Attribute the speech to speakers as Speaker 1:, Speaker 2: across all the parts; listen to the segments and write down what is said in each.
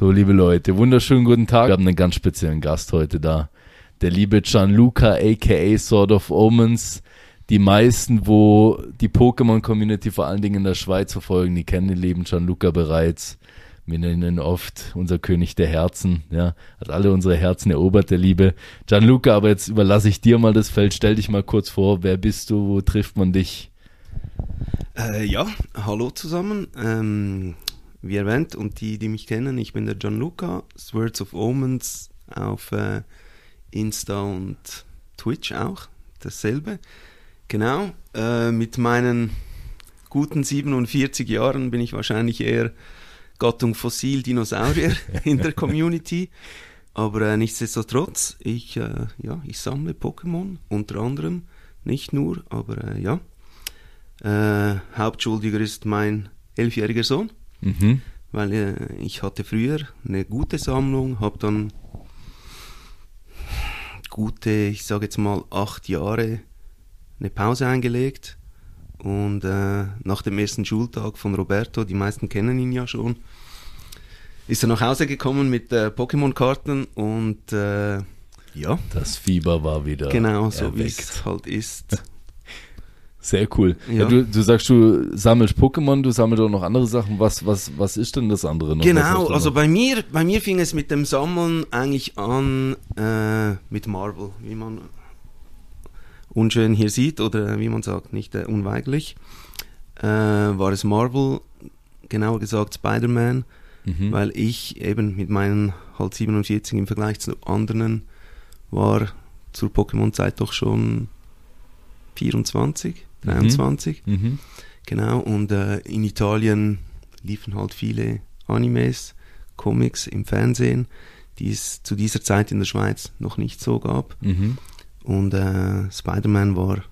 Speaker 1: So, liebe Leute, wunderschönen guten Tag. Wir haben einen ganz speziellen Gast heute da. Der liebe Gianluca, aka Sword of Omens. Die meisten, wo die Pokémon-Community vor allen Dingen in der Schweiz verfolgen, die kennen den lieben Gianluca bereits. Wir nennen ihn oft unser König der Herzen, ja, hat alle unsere Herzen erobert, der Liebe. Gianluca, aber jetzt überlasse ich dir mal das Feld. Stell dich mal kurz vor, wer bist du, wo trifft man dich?
Speaker 2: Äh, ja, hallo zusammen. Ähm, wie erwähnt, und die, die mich kennen, ich bin der Gianluca, Words of Omens auf äh, Insta und Twitch auch, dasselbe. Genau, äh, mit meinen guten 47 Jahren bin ich wahrscheinlich eher Gattung Fossil Dinosaurier in der Community. Aber äh, nichtsdestotrotz, ich, äh, ja, ich sammle Pokémon, unter anderem, nicht nur, aber äh, ja. Äh, Hauptschuldiger ist mein elfjähriger Sohn. Mhm. Weil äh, ich hatte früher eine gute Sammlung, habe dann gute, ich sage jetzt mal acht Jahre eine Pause eingelegt und äh, nach dem ersten Schultag von Roberto, die meisten kennen ihn ja schon, ist er nach Hause gekommen mit äh, Pokémon-Karten und äh, ja.
Speaker 1: Das Fieber war wieder.
Speaker 2: Genau, so wie es halt ist.
Speaker 1: Sehr cool. Ja. Ja, du, du sagst, du sammelst Pokémon, du sammelst auch noch andere Sachen. Was, was, was ist denn das andere noch?
Speaker 2: Genau, also bei mir, bei mir fing es mit dem Sammeln eigentlich an äh, mit Marvel, wie man unschön hier sieht oder wie man sagt, nicht äh, unweigerlich. Äh, war es Marvel, genauer gesagt Spider-Man, mhm. weil ich eben mit meinen halt 47 im Vergleich zu anderen war zur Pokémon-Zeit doch schon 24. 23. Mhm. mhm. Genau, und äh, in Italien liefen halt viele Animes, Comics im Fernsehen, die es zu dieser Zeit in der Schweiz noch nicht so gab. Mhm. Und äh, Spider-Man war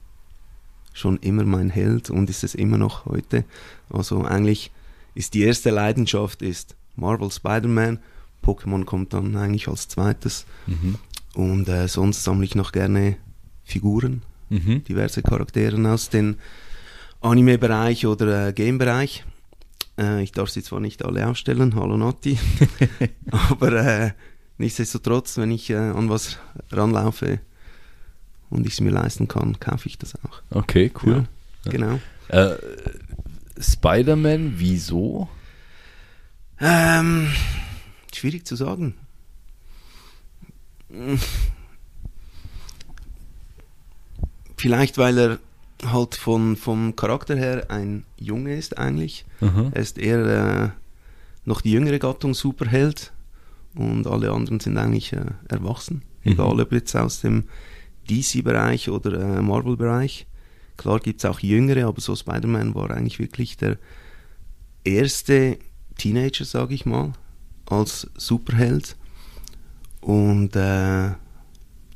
Speaker 2: schon immer mein Held und ist es immer noch heute. Also eigentlich ist die erste Leidenschaft ist Marvel Spider-Man, Pokémon kommt dann eigentlich als zweites. Mhm. Und äh, sonst sammle ich noch gerne Figuren, mhm. diverse Charaktere aus dem Anime-Bereich oder äh, Game-Bereich. Äh, ich darf sie zwar nicht alle ausstellen, hallo Nati, aber äh, nichtsdestotrotz, wenn ich äh, an was ranlaufe und ich es mir leisten kann, kaufe ich das auch.
Speaker 1: Okay, cool.
Speaker 2: Ja, genau.
Speaker 1: Äh, Spider-Man, wieso?
Speaker 2: Ähm, schwierig zu sagen Vielleicht, weil er halt von, vom Charakter her ein Junge ist eigentlich. Mhm. Er ist eher äh, noch die jüngere Gattung Superheld und alle anderen sind eigentlich äh, erwachsen. Mhm. Egal ob jetzt aus dem DC-Bereich oder äh, Marvel-Bereich. Klar gibt es auch jüngere, aber so Spider-Man war eigentlich wirklich der erste Teenager, sage ich mal, als Superheld. Und äh,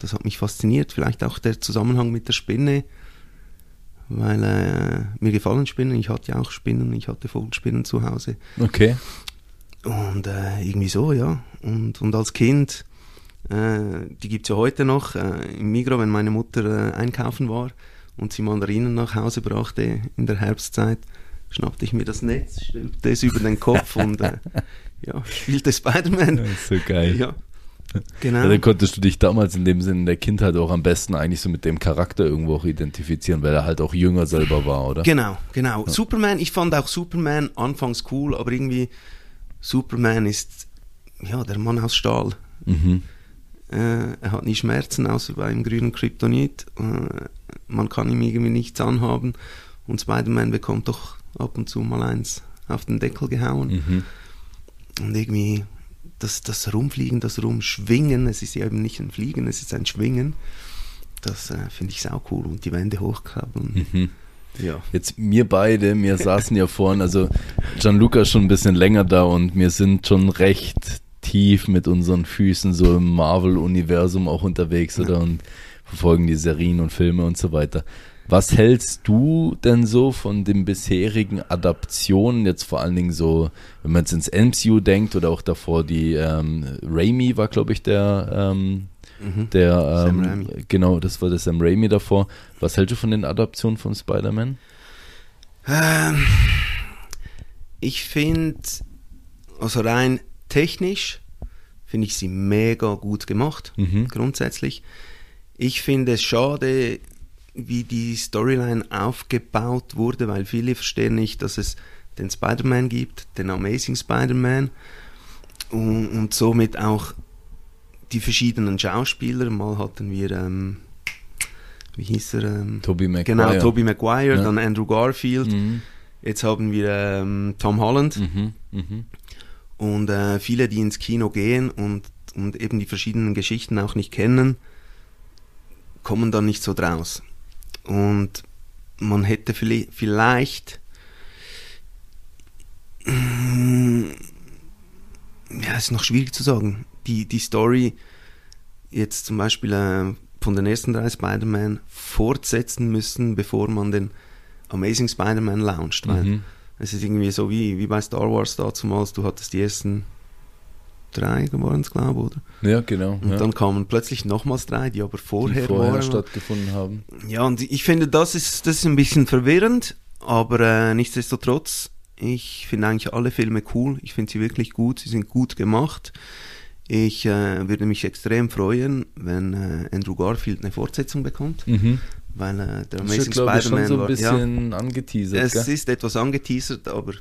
Speaker 2: das hat mich fasziniert. Vielleicht auch der Zusammenhang mit der Spinne, weil äh, mir gefallen Spinnen. Ich hatte ja auch Spinnen, ich hatte Vogelspinnen zu Hause.
Speaker 1: Okay.
Speaker 2: Und äh, irgendwie so, ja. Und, und als Kind, äh, die gibt es ja heute noch, äh, im Migro, wenn meine Mutter äh, einkaufen war und sie Mandarinen nach Hause brachte in der Herbstzeit, schnappte ich mir das Netz, stellte es über den Kopf und äh, ja, spielte Spider-Man.
Speaker 1: so geil.
Speaker 2: Ja,
Speaker 1: Genau. Ja, dann konntest du dich damals in dem Sinne in der Kindheit auch am besten eigentlich so mit dem Charakter irgendwo auch identifizieren, weil er halt auch jünger selber war, oder?
Speaker 2: Genau, genau. Ja. Superman, ich fand auch Superman anfangs cool, aber irgendwie Superman ist ja der Mann aus Stahl. Mhm. Äh, er hat nie Schmerzen, außer beim grünen Kryptonit. Äh, man kann ihm irgendwie nichts anhaben. Und Spider-Man bekommt doch ab und zu mal eins auf den Deckel gehauen. Mhm. Und irgendwie das, das Rumfliegen, das Rumschwingen, es ist ja eben nicht ein Fliegen, es ist ein Schwingen. Das äh, finde ich sau cool und die Wände hochkrabbeln. Mhm. Ja.
Speaker 1: Jetzt wir beide, wir saßen ja vorne, also Gianluca ist schon ein bisschen länger da und wir sind schon recht tief mit unseren Füßen so im Marvel-Universum auch unterwegs, oder? Und verfolgen die Serien und Filme und so weiter. Was hältst du denn so von den bisherigen Adaptionen, jetzt vor allen Dingen so, wenn man jetzt ins MCU denkt oder auch davor die ähm, Raimi war, glaube ich, der, ähm,
Speaker 2: Mhm.
Speaker 1: der
Speaker 2: Sam
Speaker 1: ähm,
Speaker 2: Raimi.
Speaker 1: genau, das war der Sam Raimi davor. Was hältst du von den Adaptionen von Spider-Man?
Speaker 2: Ähm, ich finde, also rein technisch, finde ich sie mega gut gemacht,
Speaker 1: Mhm.
Speaker 2: grundsätzlich. Ich finde es schade, wie die Storyline aufgebaut wurde, weil viele verstehen nicht, dass es den Spider-Man gibt, den Amazing Spider-Man und, und somit auch die verschiedenen Schauspieler. Mal hatten wir, ähm, wie hieß er? Ähm,
Speaker 1: Tobey Maguire.
Speaker 2: Genau, Tobey Maguire,
Speaker 1: Ja.
Speaker 2: dann Andrew Garfield.
Speaker 1: Mhm.
Speaker 2: Jetzt haben wir ähm, Tom Holland
Speaker 1: Mhm. Mhm.
Speaker 2: und äh, viele, die ins Kino gehen und, und eben die verschiedenen Geschichten auch nicht kennen, kommen dann nicht so draus. Und man hätte vielleicht, vielleicht ja, ist noch schwierig zu sagen. Die, die Story jetzt zum Beispiel äh, von den ersten drei Spider-Man fortsetzen müssen, bevor man den Amazing Spider-Man launcht. Weil
Speaker 1: Mhm.
Speaker 2: es ist irgendwie so wie, wie bei Star Wars damals, du hattest die ersten drei geworden, glaube ich, oder?
Speaker 1: Ja, genau.
Speaker 2: Und
Speaker 1: ja.
Speaker 2: dann kamen plötzlich nochmals drei, die aber vorher,
Speaker 1: die vorher
Speaker 2: waren.
Speaker 1: stattgefunden haben.
Speaker 2: Ja, und ich finde, das ist, das ist ein bisschen verwirrend, aber äh, nichtsdestotrotz, ich finde eigentlich alle Filme cool. Ich finde sie wirklich gut, sie sind gut gemacht. Ich äh, würde mich extrem freuen, wenn äh, Andrew Garfield eine Fortsetzung bekommt,
Speaker 1: Mhm.
Speaker 2: weil äh, der Amazing Spider-Man
Speaker 1: so ein
Speaker 2: war... Ja,
Speaker 1: bisschen angeteasert.
Speaker 2: es
Speaker 1: gell?
Speaker 2: ist etwas angeteasert, aber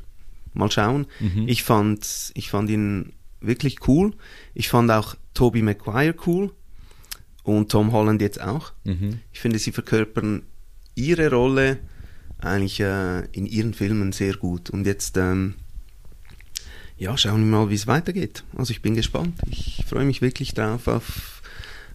Speaker 2: mal schauen.
Speaker 1: Mhm.
Speaker 2: Ich, fand, ich fand ihn wirklich cool. Ich fand auch Tobey Maguire cool und Tom Holland jetzt auch.
Speaker 1: Mhm.
Speaker 2: Ich finde, sie verkörpern ihre Rolle eigentlich äh, in ihren Filmen sehr gut. Und jetzt, ähm, ja, schauen wir mal, wie es weitergeht. Also ich bin gespannt. Ich freue mich wirklich drauf auf,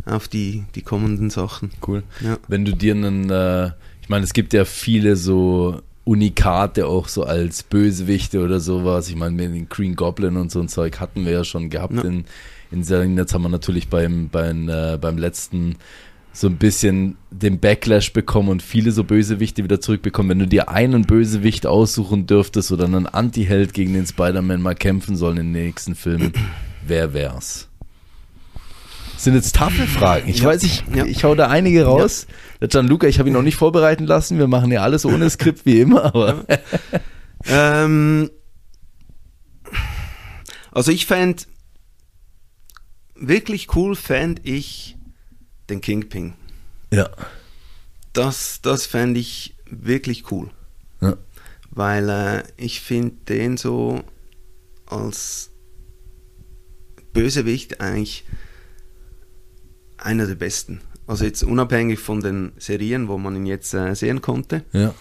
Speaker 2: auf die, die kommenden Sachen.
Speaker 1: Cool.
Speaker 2: Ja.
Speaker 1: Wenn du dir einen, äh, ich meine, es gibt ja viele so Unikate auch so als Bösewichte oder sowas. Ich meine, mit den Green Goblin und so ein Zeug hatten wir ja schon gehabt
Speaker 2: Ja.
Speaker 1: in, in Serien. Jetzt haben wir natürlich beim, beim, äh, beim letzten so ein bisschen den Backlash bekommen und viele so Bösewichte wieder zurückbekommen. Wenn du dir einen Bösewicht aussuchen dürftest oder einen Anti-Held gegen den Spider-Man mal kämpfen sollen in den nächsten Filmen, wer wär's? Sind jetzt taffe Fragen. Ich
Speaker 2: Ja.
Speaker 1: weiß, ich,
Speaker 2: Ja.
Speaker 1: ich hau da einige raus. Der Gianluca, ich habe ihn noch nicht vorbereiten lassen. Wir machen ja alles ohne Skript wie immer, aber
Speaker 2: Ähm, also ich fände, wirklich cool fände ich den Kingpin.
Speaker 1: ja.
Speaker 2: Das, das fände ich wirklich cool.
Speaker 1: Ja.
Speaker 2: Weil äh, ich finde den so als Bösewicht eigentlich einer der besten. Also jetzt unabhängig von den Serien, wo man ihn jetzt äh, sehen konnte.
Speaker 1: Ja.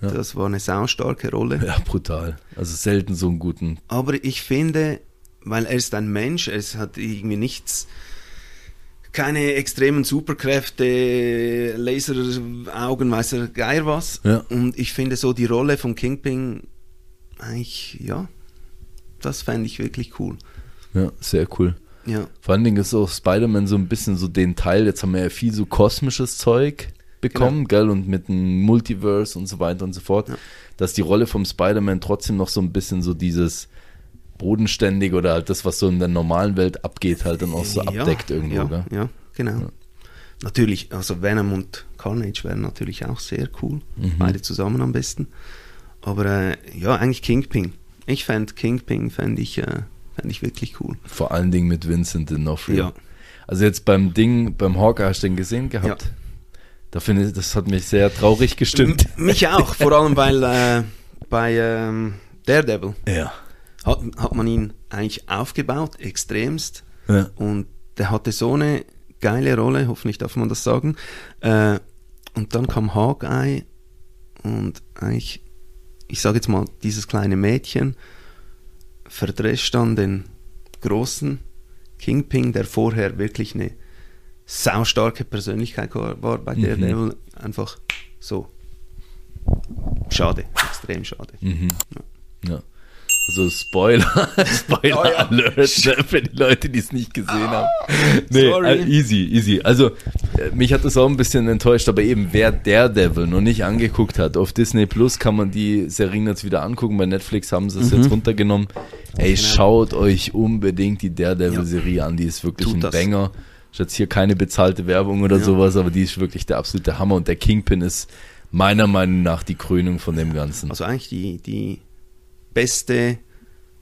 Speaker 1: Ja.
Speaker 2: Das war eine saustarke Rolle.
Speaker 1: Ja, brutal. Also selten so einen guten.
Speaker 2: Aber ich finde, weil er ist ein Mensch, es hat irgendwie nichts, keine extremen Superkräfte, Laseraugen, weiß er Geier was.
Speaker 1: Ja.
Speaker 2: Und ich finde so die Rolle von Kingpin eigentlich, ja, das fände ich wirklich cool.
Speaker 1: Ja, sehr cool.
Speaker 2: Ja,
Speaker 1: Vor allen Dingen ist auch Spider-Man so ein bisschen so den Teil, jetzt haben wir ja viel so kosmisches Zeug bekommen, gell, und mit dem Multiverse und so weiter und so fort,
Speaker 2: Ja.
Speaker 1: dass die Rolle vom Spider-Man trotzdem noch so ein bisschen so dieses bodenständig oder halt das, was so in der normalen Welt abgeht, halt dann auch so
Speaker 2: ja,
Speaker 1: abdeckt irgendwo,
Speaker 2: ja,
Speaker 1: gell?
Speaker 2: ja, genau.
Speaker 1: Ja.
Speaker 2: Natürlich, also Venom und Carnage wären natürlich auch sehr cool.
Speaker 1: Mhm.
Speaker 2: Beide zusammen am besten. Aber äh, ja, eigentlich Kingpin. Ich fände Kingpin, fände ich, äh, fänd ich wirklich cool.
Speaker 1: Vor allen Dingen mit Vincent D'Onofrio.
Speaker 2: Ja.
Speaker 1: Also jetzt beim Ding, beim Hawkeye hast du den gesehen gehabt?
Speaker 2: Ja.
Speaker 1: Da finde ich, das hat mich sehr traurig gestimmt.
Speaker 2: M- Mich auch, vor allem weil äh, bei ähm, Daredevil
Speaker 1: Ja.
Speaker 2: hat, hat man ihn eigentlich aufgebaut, extremst.
Speaker 1: ja.
Speaker 2: Und der hatte so eine geile Rolle, hoffentlich darf man das sagen. Äh, und dann kam Hawkeye und eigentlich, ich sage jetzt mal, dieses kleine Mädchen verdrescht dann den großen Kingpin, der vorher wirklich eine saustarke Persönlichkeit war bei
Speaker 1: Mhm.
Speaker 2: Daredevil. Einfach so. schade, extrem schade.
Speaker 1: Mhm. Ja. Also Spoiler, Spoiler
Speaker 2: Oh ja.
Speaker 1: Alert ne, für die Leute, die es nicht gesehen haben. Nee,
Speaker 2: Sorry.
Speaker 1: äh, easy, easy. Also äh, mich hat das auch ein bisschen enttäuscht, aber eben wer Daredevil noch nicht angeguckt hat, auf Disney Plus kann man die Serien jetzt wieder angucken. Bei Netflix haben sie es jetzt runtergenommen. Ey,
Speaker 2: Genau.
Speaker 1: schaut euch unbedingt die Daredevil-Serie an, die ist wirklich
Speaker 2: Tut
Speaker 1: ein
Speaker 2: das.
Speaker 1: Banger. Ist jetzt hier keine bezahlte Werbung oder
Speaker 2: Ja.
Speaker 1: sowas, aber die ist wirklich der absolute Hammer und der Kingpin ist meiner Meinung nach die Krönung von dem Ganzen.
Speaker 2: Also eigentlich die, die beste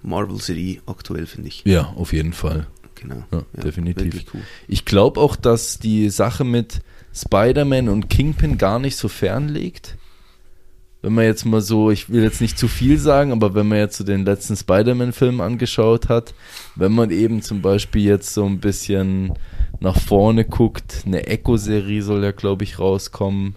Speaker 2: Marvel-Serie aktuell, finde ich.
Speaker 1: Ja, auf jeden Fall.
Speaker 2: Genau.
Speaker 1: Ja, definitiv.
Speaker 2: Wirklich cool.
Speaker 1: Ich glaube auch, dass die Sache mit Spider-Man und Kingpin gar nicht so fern liegt. Wenn man jetzt mal so, ich will jetzt nicht zu viel sagen, aber wenn man jetzt so den letzten Spider-Man-Film angeschaut hat, wenn man eben zum Beispiel jetzt so ein bisschen nach vorne guckt, eine Echo-Serie soll ja, glaube ich, rauskommen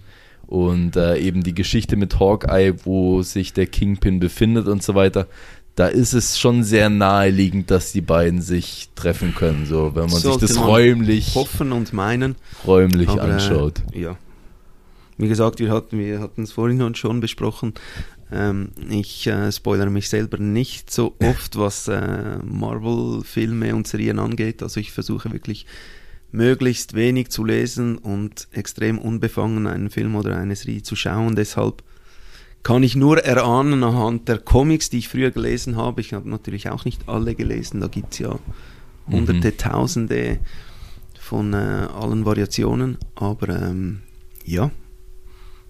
Speaker 1: und äh, eben die Geschichte mit Hawkeye, wo sich der Kingpin befindet und so weiter, da ist es schon sehr naheliegend, dass die beiden sich treffen können, so wenn man
Speaker 2: Sollte
Speaker 1: sich das räumlich,
Speaker 2: Hoffen und meinen.
Speaker 1: räumlich
Speaker 2: aber, äh,
Speaker 1: anschaut.
Speaker 2: Ja. Wie gesagt, wir hatten wir hatten es vorhin schon besprochen. Ähm, ich äh, spoilere mich selber nicht so oft, was äh, Marvel-Filme und Serien angeht. Also ich versuche wirklich möglichst wenig zu lesen und extrem unbefangen einen Film oder eine Serie zu schauen. Deshalb kann ich nur erahnen anhand der Comics, die ich früher gelesen habe. Ich habe natürlich auch nicht alle gelesen. Da gibt es ja hunderte, tausende von äh, allen Variationen. Aber ähm, ja,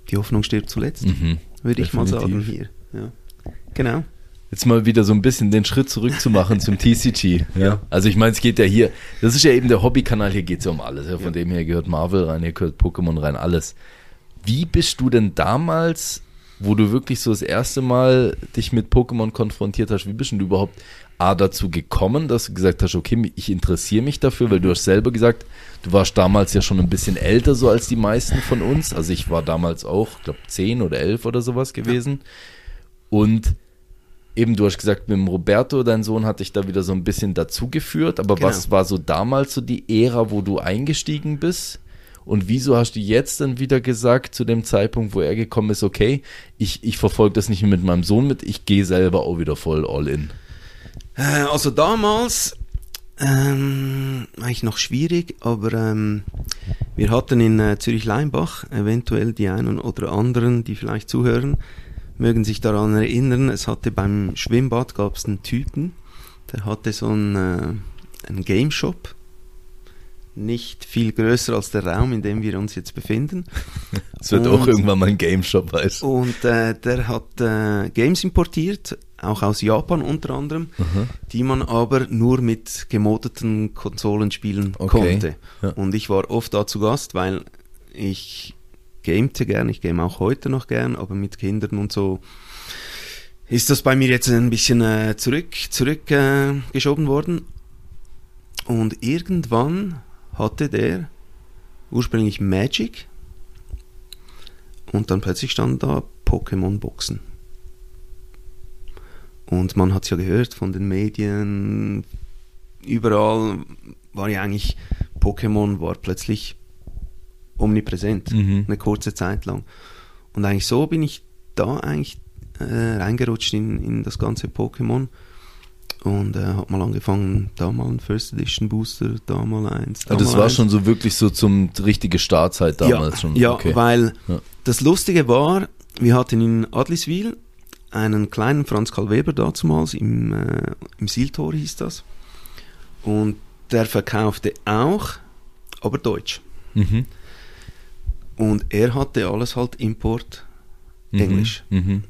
Speaker 2: die Hoffnung stirbt zuletzt,
Speaker 1: Mhm.
Speaker 2: würde ich mal sagen hier. Ja. Genau.
Speaker 1: Jetzt mal wieder so ein bisschen den Schritt zurück zu machen zum TCG. Ja. Also ich meine, es geht ja hier, das ist ja eben der Hobbykanal, hier geht es ja um alles. Ja. Von
Speaker 2: Ja.
Speaker 1: dem her gehört Marvel rein, hier gehört Pokémon rein, alles. Wie bist du denn damals, wo du wirklich so das erste Mal dich mit Pokémon konfrontiert hast, wie bist denn du überhaupt A dazu gekommen, dass du gesagt hast, okay, ich interessiere mich dafür, weil du hast selber gesagt, du warst damals ja schon ein bisschen älter so als die meisten von uns. Also ich war damals auch, ich glaube, zehn oder elf oder sowas gewesen. Und eben, du hast gesagt, mit dem Roberto, dein Sohn, hat dich da wieder so ein bisschen dazugeführt. Aber
Speaker 2: Genau.
Speaker 1: was war so damals so die Ära, wo du eingestiegen bist? Und wieso hast du jetzt dann wieder gesagt, zu dem Zeitpunkt, wo er gekommen ist, okay, ich, ich verfolge das nicht mehr mit meinem Sohn mit, ich gehe selber auch wieder voll all in.
Speaker 2: Äh, also damals, ähm, eigentlich noch schwierig, aber ähm, wir hatten in äh, Zürich-Leimbach eventuell die einen oder anderen, die vielleicht zuhören, mögen sich daran erinnern, es hatte beim Schwimmbad gab es einen Typen, der hatte so einen, äh, einen Game Shop, nicht viel größer als der Raum, in dem wir uns jetzt befinden.
Speaker 1: Es wird
Speaker 2: Und-
Speaker 1: auch irgendwann mal ein Game Shop, weißt du.
Speaker 2: Und äh, der hat äh, Games importiert, auch aus Japan unter anderem, die man aber nur mit gemodeten Konsolen spielen
Speaker 1: Okay,
Speaker 2: konnte.
Speaker 1: ja.
Speaker 2: Und ich war oft da zu Gast, weil ich gamete gern, ich game auch heute noch gern, aber mit Kindern und so ist das bei mir jetzt ein bisschen äh, zurück, zurück äh, worden. Und irgendwann hatte der ursprünglich Magic und dann plötzlich standen da Pokémon-Boxen. Und man hat es ja gehört von den Medien, überall war ja eigentlich, Pokémon war plötzlich omnipräsent,
Speaker 1: Mhm.
Speaker 2: eine kurze Zeit lang. Und eigentlich so bin ich da eigentlich äh, reingerutscht in, in das ganze Pokémon und äh, hab mal angefangen, da mal ein First Edition Booster, da mal eins. Da
Speaker 1: Ah, das war
Speaker 2: eins.
Speaker 1: schon so wirklich so zum richtige Startzeit damals
Speaker 2: ja,
Speaker 1: schon.
Speaker 2: Ja,
Speaker 1: okay.
Speaker 2: weil
Speaker 1: Ja.
Speaker 2: das Lustige war, wir hatten in Adliswil einen kleinen Franz Karl Weber damals, im, äh, im Sieltor hieß das. Und der verkaufte auch, aber Deutsch.
Speaker 1: Mhm.
Speaker 2: Und er hatte alles halt Import
Speaker 1: Mhm.
Speaker 2: Englisch.
Speaker 1: Mhm.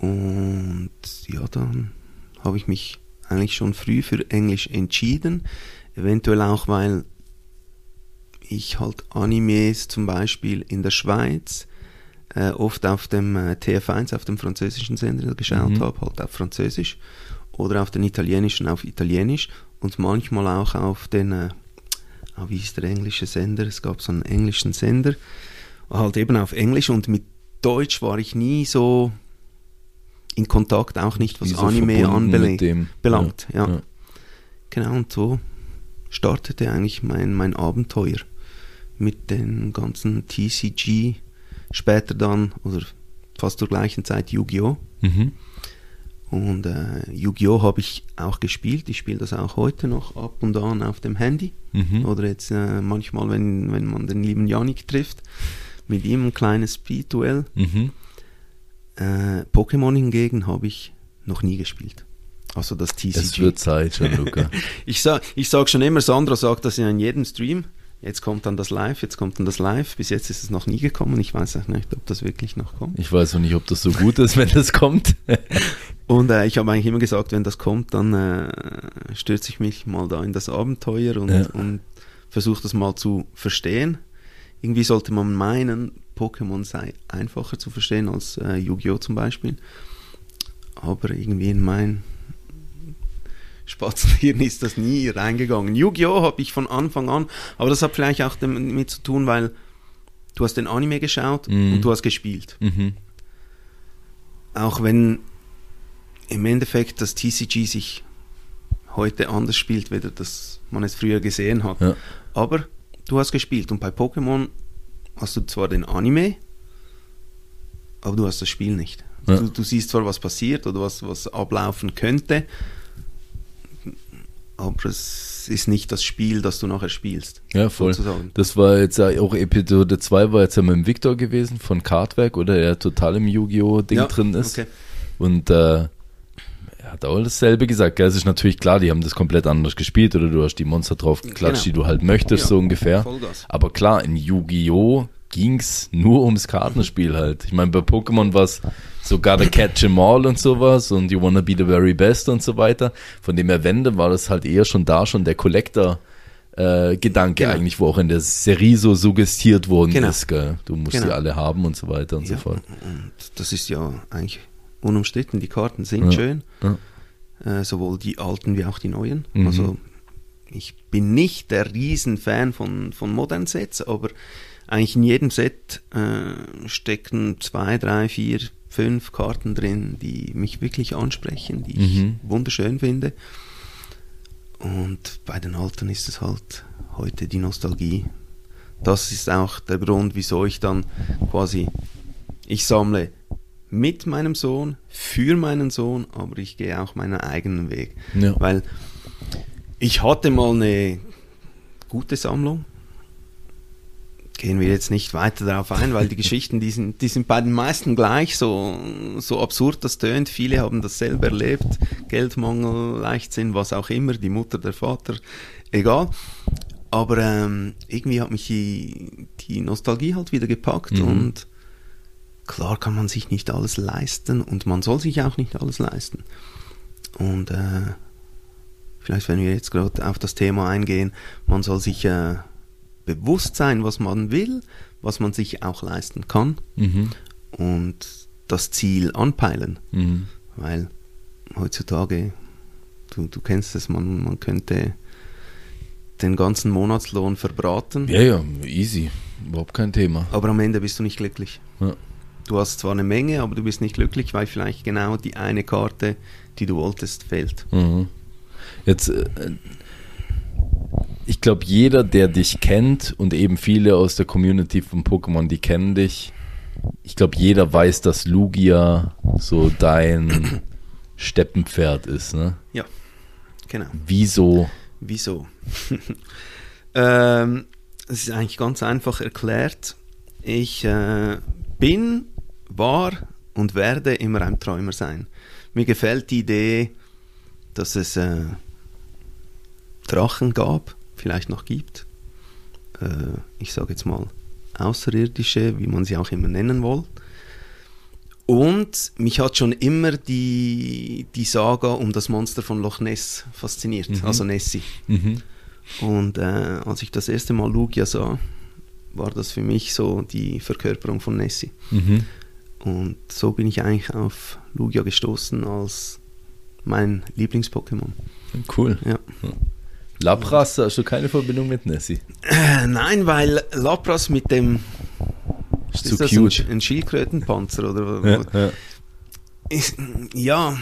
Speaker 2: Und ja, dann habe ich mich eigentlich schon früh für Englisch entschieden. Eventuell auch, weil ich halt Animes zum Beispiel in der Schweiz äh, oft auf dem äh, TF1, auf dem französischen Sender geschaut
Speaker 1: Mhm.
Speaker 2: habe, halt auf Französisch. Oder auf den italienischen auf Italienisch. Und manchmal auch auf den, äh, ah, wie ist der englische Sender? Es gab so einen englischen Sender. Halt eben auf Englisch und mit Deutsch war ich nie so in Kontakt, auch nicht was
Speaker 1: so
Speaker 2: Anime anbelangt. belangt, ja.
Speaker 1: ja.
Speaker 2: Genau, und so startete eigentlich mein, mein Abenteuer mit den ganzen später dann, oder fast zur gleichen Zeit, Yu-Gi-Oh!
Speaker 1: Mhm.
Speaker 2: Und äh, Yu-Gi-Oh! habe ich auch gespielt. Ich spiele das auch heute noch ab und an auf dem Handy.
Speaker 1: Mhm.
Speaker 2: Oder jetzt äh, manchmal, wenn, wenn man den lieben Yannick trifft, mit ihm ein kleines Speed-Duell.
Speaker 1: Mhm.
Speaker 2: Äh, Pokémon hingegen habe ich noch nie gespielt. Also das TCG.
Speaker 1: Es wird Zeit, Gianluca.
Speaker 2: Ich sag, ich sag schon immer, Sandro sagt das ja in jedem Stream. Jetzt kommt dann das Live, jetzt kommt dann das Live. Bis jetzt ist es noch nie gekommen. Ich weiß auch nicht, ob das wirklich noch kommt.
Speaker 1: ich weiß noch nicht, ob das so gut ist, wenn das kommt.
Speaker 2: Und äh, ich habe eigentlich immer gesagt, wenn das kommt, dann äh, stürze ich mich mal da in das Abenteuer und,
Speaker 1: Ja.
Speaker 2: und versuche das mal zu verstehen. Irgendwie sollte man meinen, Pokémon sei einfacher zu verstehen als äh, Yu-Gi-Oh! zum Beispiel. Aber irgendwie in mein Spatzenhirn ist das nie reingegangen. Yu-Gi-Oh! habe ich von Anfang an, aber das hat vielleicht auch damit zu tun, weil du hast den Anime geschaut
Speaker 1: Mhm.
Speaker 2: und du hast gespielt.
Speaker 1: mhm.
Speaker 2: Auch wenn im Endeffekt das TCG sich heute anders spielt, weder das man es früher gesehen hat.
Speaker 1: Ja.
Speaker 2: Aber du hast gespielt und bei Pokémon hast du zwar den Anime, aber du hast das Spiel nicht.
Speaker 1: Ja.
Speaker 2: Du, du siehst zwar, was passiert oder was, was ablaufen könnte, aber es ist nicht das Spiel, das du nachher spielst.
Speaker 1: Ja, voll.
Speaker 2: Sozusagen.
Speaker 1: Das war jetzt auch Episode 2 war jetzt ja mit dem Victor gewesen von Kartwerk, oder? Der total im Yu-Gi-Oh! Ding
Speaker 2: Ja,
Speaker 1: drin ist.
Speaker 2: okay.
Speaker 1: Und äh, hat auch dasselbe gesagt. Gell? Es ist natürlich klar, die haben das komplett anders gespielt oder du hast die Monster drauf geklatscht,
Speaker 2: Genau.
Speaker 1: die du halt möchtest,
Speaker 2: Ja,
Speaker 1: so ungefähr.
Speaker 2: Vollgas.
Speaker 1: Aber klar, in Yu-Gi-Oh! ging's nur ums Kartenspiel halt. Ich meine, bei Pokémon war es so gotta catch 'em all und sowas und you wanna be the very best und so weiter. Von dem her Wende war das halt eher schon da schon der Collector äh, Gedanke
Speaker 2: Genau.
Speaker 1: eigentlich, wo auch in der Serie so suggestiert worden
Speaker 2: Genau.
Speaker 1: ist, gell? Du musst
Speaker 2: Genau.
Speaker 1: die alle haben und so weiter und so
Speaker 2: Ja,
Speaker 1: fort.
Speaker 2: Und das ist ja eigentlich unumstritten. Die Karten sind
Speaker 1: Ja.
Speaker 2: schön,
Speaker 1: Ja.
Speaker 2: äh, sowohl die alten wie auch die neuen.
Speaker 1: Mhm.
Speaker 2: Also ich bin nicht der Riesenfan von, von modernen Sets, aber eigentlich in jedem Set äh, stecken zwei, drei, vier, fünf Karten drin, die mich wirklich ansprechen, die
Speaker 1: Mhm.
Speaker 2: ich wunderschön finde. Und bei den alten ist es halt heute die Nostalgie. Das ist auch der Grund, wieso ich dann quasi, ich sammle mit meinem Sohn, für meinen Sohn, aber ich gehe auch meinen eigenen Weg.
Speaker 1: Ja.
Speaker 2: Weil ich hatte mal eine gute Sammlung. Gehen wir jetzt nicht weiter darauf ein, weil die Geschichten, die sind, die sind bei den meisten gleich, so, so absurd das tönt. Viele haben das selber erlebt. Geldmangel, Leichtsinn, was auch immer, die Mutter, der Vater, egal. Aber ähm, irgendwie hat mich die, die Nostalgie halt wieder gepackt
Speaker 1: Mhm.
Speaker 2: und klar kann man sich nicht alles leisten und man soll sich auch nicht alles leisten. Und äh, vielleicht, wenn wir jetzt gerade auf das Thema eingehen, man soll sich äh, bewusst sein, was man will, was man sich auch leisten kann
Speaker 1: Mhm.
Speaker 2: und das Ziel anpeilen.
Speaker 1: Mhm.
Speaker 2: Weil heutzutage, du, du kennst es, man, man könnte den ganzen Monatslohn verbraten,
Speaker 1: Ja, ja, easy. Überhaupt kein Thema.
Speaker 2: aber am Ende bist du nicht glücklich.
Speaker 1: Ja.
Speaker 2: Du hast zwar eine Menge, aber du bist nicht glücklich, weil vielleicht genau die eine Karte, die du wolltest, fehlt.
Speaker 1: Mhm. Jetzt, äh, ich glaube, jeder, der dich kennt und eben viele aus der Community von Pokémon, die kennen dich, ich glaube, jeder weiß, dass Lugia so dein Steppenpferd ist. Ne?
Speaker 2: Ja, genau.
Speaker 1: Wieso?
Speaker 2: Wieso? ähm, es ist eigentlich ganz einfach erklärt. Ich äh, bin, war und werde immer ein Träumer sein. Mir gefällt die Idee, dass es äh, Drachen gab, vielleicht noch gibt. Äh, ich sage jetzt mal Außerirdische, wie man sie auch immer nennen will. Und mich hat schon immer die, die Saga um das Monster von Loch Ness fasziniert,
Speaker 1: Mhm.
Speaker 2: also Nessie.
Speaker 1: Mhm.
Speaker 2: Und äh, als ich das erste Mal Lugia sah, war das für mich so die Verkörperung von Nessie.
Speaker 1: Mhm.
Speaker 2: Und so bin ich eigentlich auf Lugia gestoßen als mein Lieblings-Pokémon.
Speaker 1: Cool.
Speaker 2: Ja.
Speaker 1: Lapras, hast du keine Verbindung mit Nessie?
Speaker 2: Äh, nein, weil Lapras mit dem
Speaker 1: Ist zu
Speaker 2: das
Speaker 1: cute.
Speaker 2: Ein, ein Schildkrötenpanzer oder
Speaker 1: Ja, ja.
Speaker 2: ist, ja,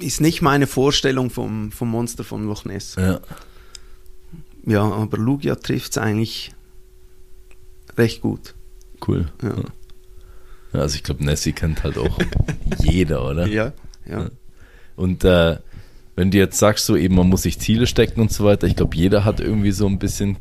Speaker 2: ist nicht meine Vorstellung vom, vom Monster von Loch Ness.
Speaker 1: ja.
Speaker 2: Ja, aber Lugia trifft es eigentlich recht gut.
Speaker 1: Cool.
Speaker 2: Ja.
Speaker 1: Also ich glaube, Nessie kennt halt auch jeder, oder?
Speaker 2: Ja, ja.
Speaker 1: Und äh, wenn du jetzt sagst, so eben, man muss sich Ziele stecken und so weiter, ich glaube, jeder hat irgendwie so ein bisschen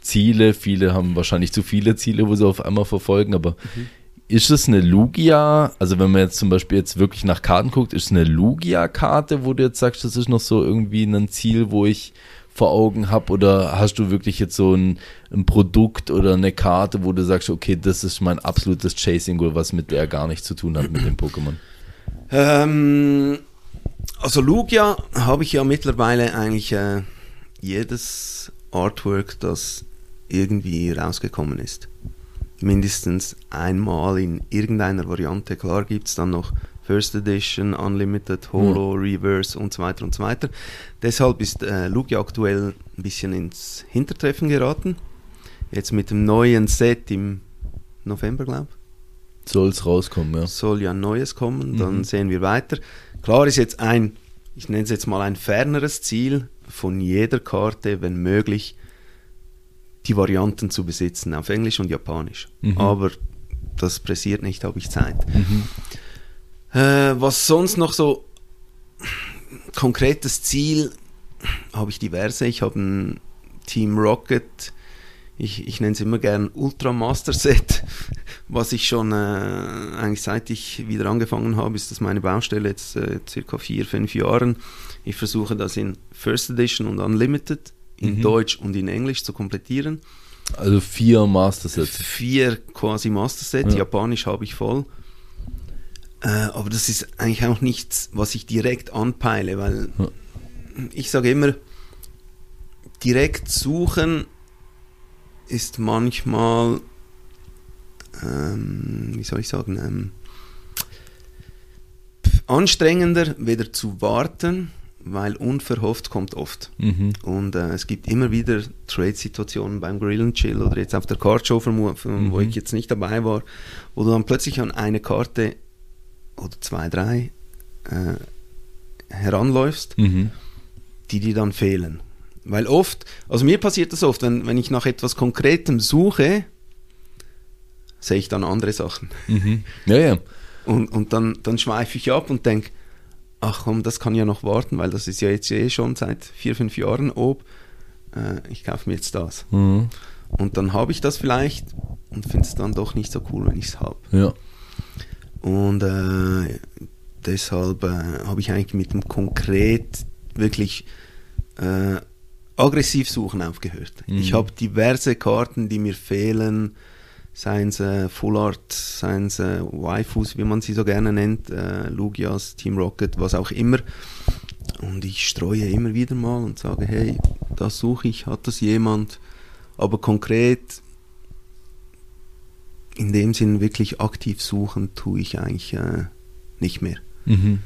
Speaker 1: Ziele. Viele haben wahrscheinlich zu viele Ziele, wo sie auf einmal verfolgen, aber
Speaker 2: Mhm.
Speaker 1: ist es eine Lugia, also wenn man jetzt zum Beispiel jetzt wirklich nach Karten guckt, ist es eine Lugia-Karte, wo du jetzt sagst, das ist noch so irgendwie ein Ziel, wo ich vor Augen habe oder hast du wirklich jetzt so ein, ein Produkt oder eine Karte, wo du sagst, okay, das ist mein absolutes Chasing Goal, was mit der gar nichts zu tun hat mit dem Pokémon?
Speaker 2: Ähm, also Lugia habe ich ja mittlerweile eigentlich äh, jedes Artwork, das irgendwie rausgekommen ist. Mindestens einmal in irgendeiner Variante. Klar gibt es dann noch First Edition, Unlimited, Holo, Reverse und so weiter und so weiter. Deshalb ist äh, Lugia aktuell ein bisschen ins Hintertreffen geraten. Jetzt mit dem neuen Set im November, glaube ich
Speaker 1: Soll es rauskommen, ja.
Speaker 2: soll ja ein neues kommen, dann
Speaker 1: Mhm.
Speaker 2: sehen wir weiter. Klar ist jetzt ein, ich nenne es jetzt mal ein ferneres Ziel von jeder Karte, wenn möglich, die Varianten zu besitzen, auf Englisch und Japanisch.
Speaker 1: Mhm.
Speaker 2: Aber das pressiert nicht, habe ich Zeit.
Speaker 1: Mhm.
Speaker 2: Äh, was sonst noch so konkretes Ziel habe ich diverse. Ich habe ein Team Rocket, ich, ich nenne es immer gern Ultra Master Set, was ich schon äh, eigentlich seit ich wieder angefangen habe, ist das meine Baustelle jetzt äh, circa vier, fünf Jahren. Ich versuche das in First Edition und Unlimited, in
Speaker 1: Mhm.
Speaker 2: Deutsch und in Englisch zu komplettieren.
Speaker 1: Also vier Master Sets.
Speaker 2: Vier quasi Master Set,
Speaker 1: Ja.
Speaker 2: Japanisch habe ich voll. Äh, aber das ist eigentlich auch nichts, was ich direkt anpeile, weil
Speaker 1: Ja.
Speaker 2: ich sage immer, direkt suchen ist manchmal, ähm, wie soll ich sagen, ähm, anstrengender, weder zu warten, weil unverhofft kommt oft.
Speaker 1: Mhm.
Speaker 2: Und äh, es gibt immer wieder Trade-Situationen beim Grill and Chill oder jetzt auf der Card Show, wo
Speaker 1: Mhm.
Speaker 2: ich jetzt nicht dabei war, wo du dann plötzlich an eine Karte oder zwei, drei äh, heranläufst,
Speaker 1: Mhm.
Speaker 2: die dir dann fehlen. Weil oft, also mir passiert das oft, wenn, wenn ich nach etwas Konkretem suche, sehe ich dann andere Sachen.
Speaker 1: Mhm. Ja, ja.
Speaker 2: Und, und dann, dann schweife ich ab und denke, ach komm, das kann ja noch warten, weil das ist ja jetzt eh schon seit vier, fünf Jahren ob. Äh, ich kaufe mir jetzt das.
Speaker 1: Mhm.
Speaker 2: Und dann habe ich das vielleicht und finde es dann doch nicht so cool, wenn ich es habe.
Speaker 1: Ja.
Speaker 2: Und äh, deshalb äh, habe ich eigentlich mit dem konkret wirklich äh, aggressiv suchen aufgehört.
Speaker 1: Mhm.
Speaker 2: Ich habe diverse Karten, die mir fehlen, seien es äh, Full Art, seien es äh, Waifus, wie man sie so gerne nennt, äh, Lugias, Team Rocket, was auch immer. Und ich streue immer wieder mal und sage, hey, das suche ich, hat das jemand? Aber konkret in dem Sinn wirklich aktiv suchen tue ich eigentlich äh, nicht mehr.
Speaker 1: Mhm.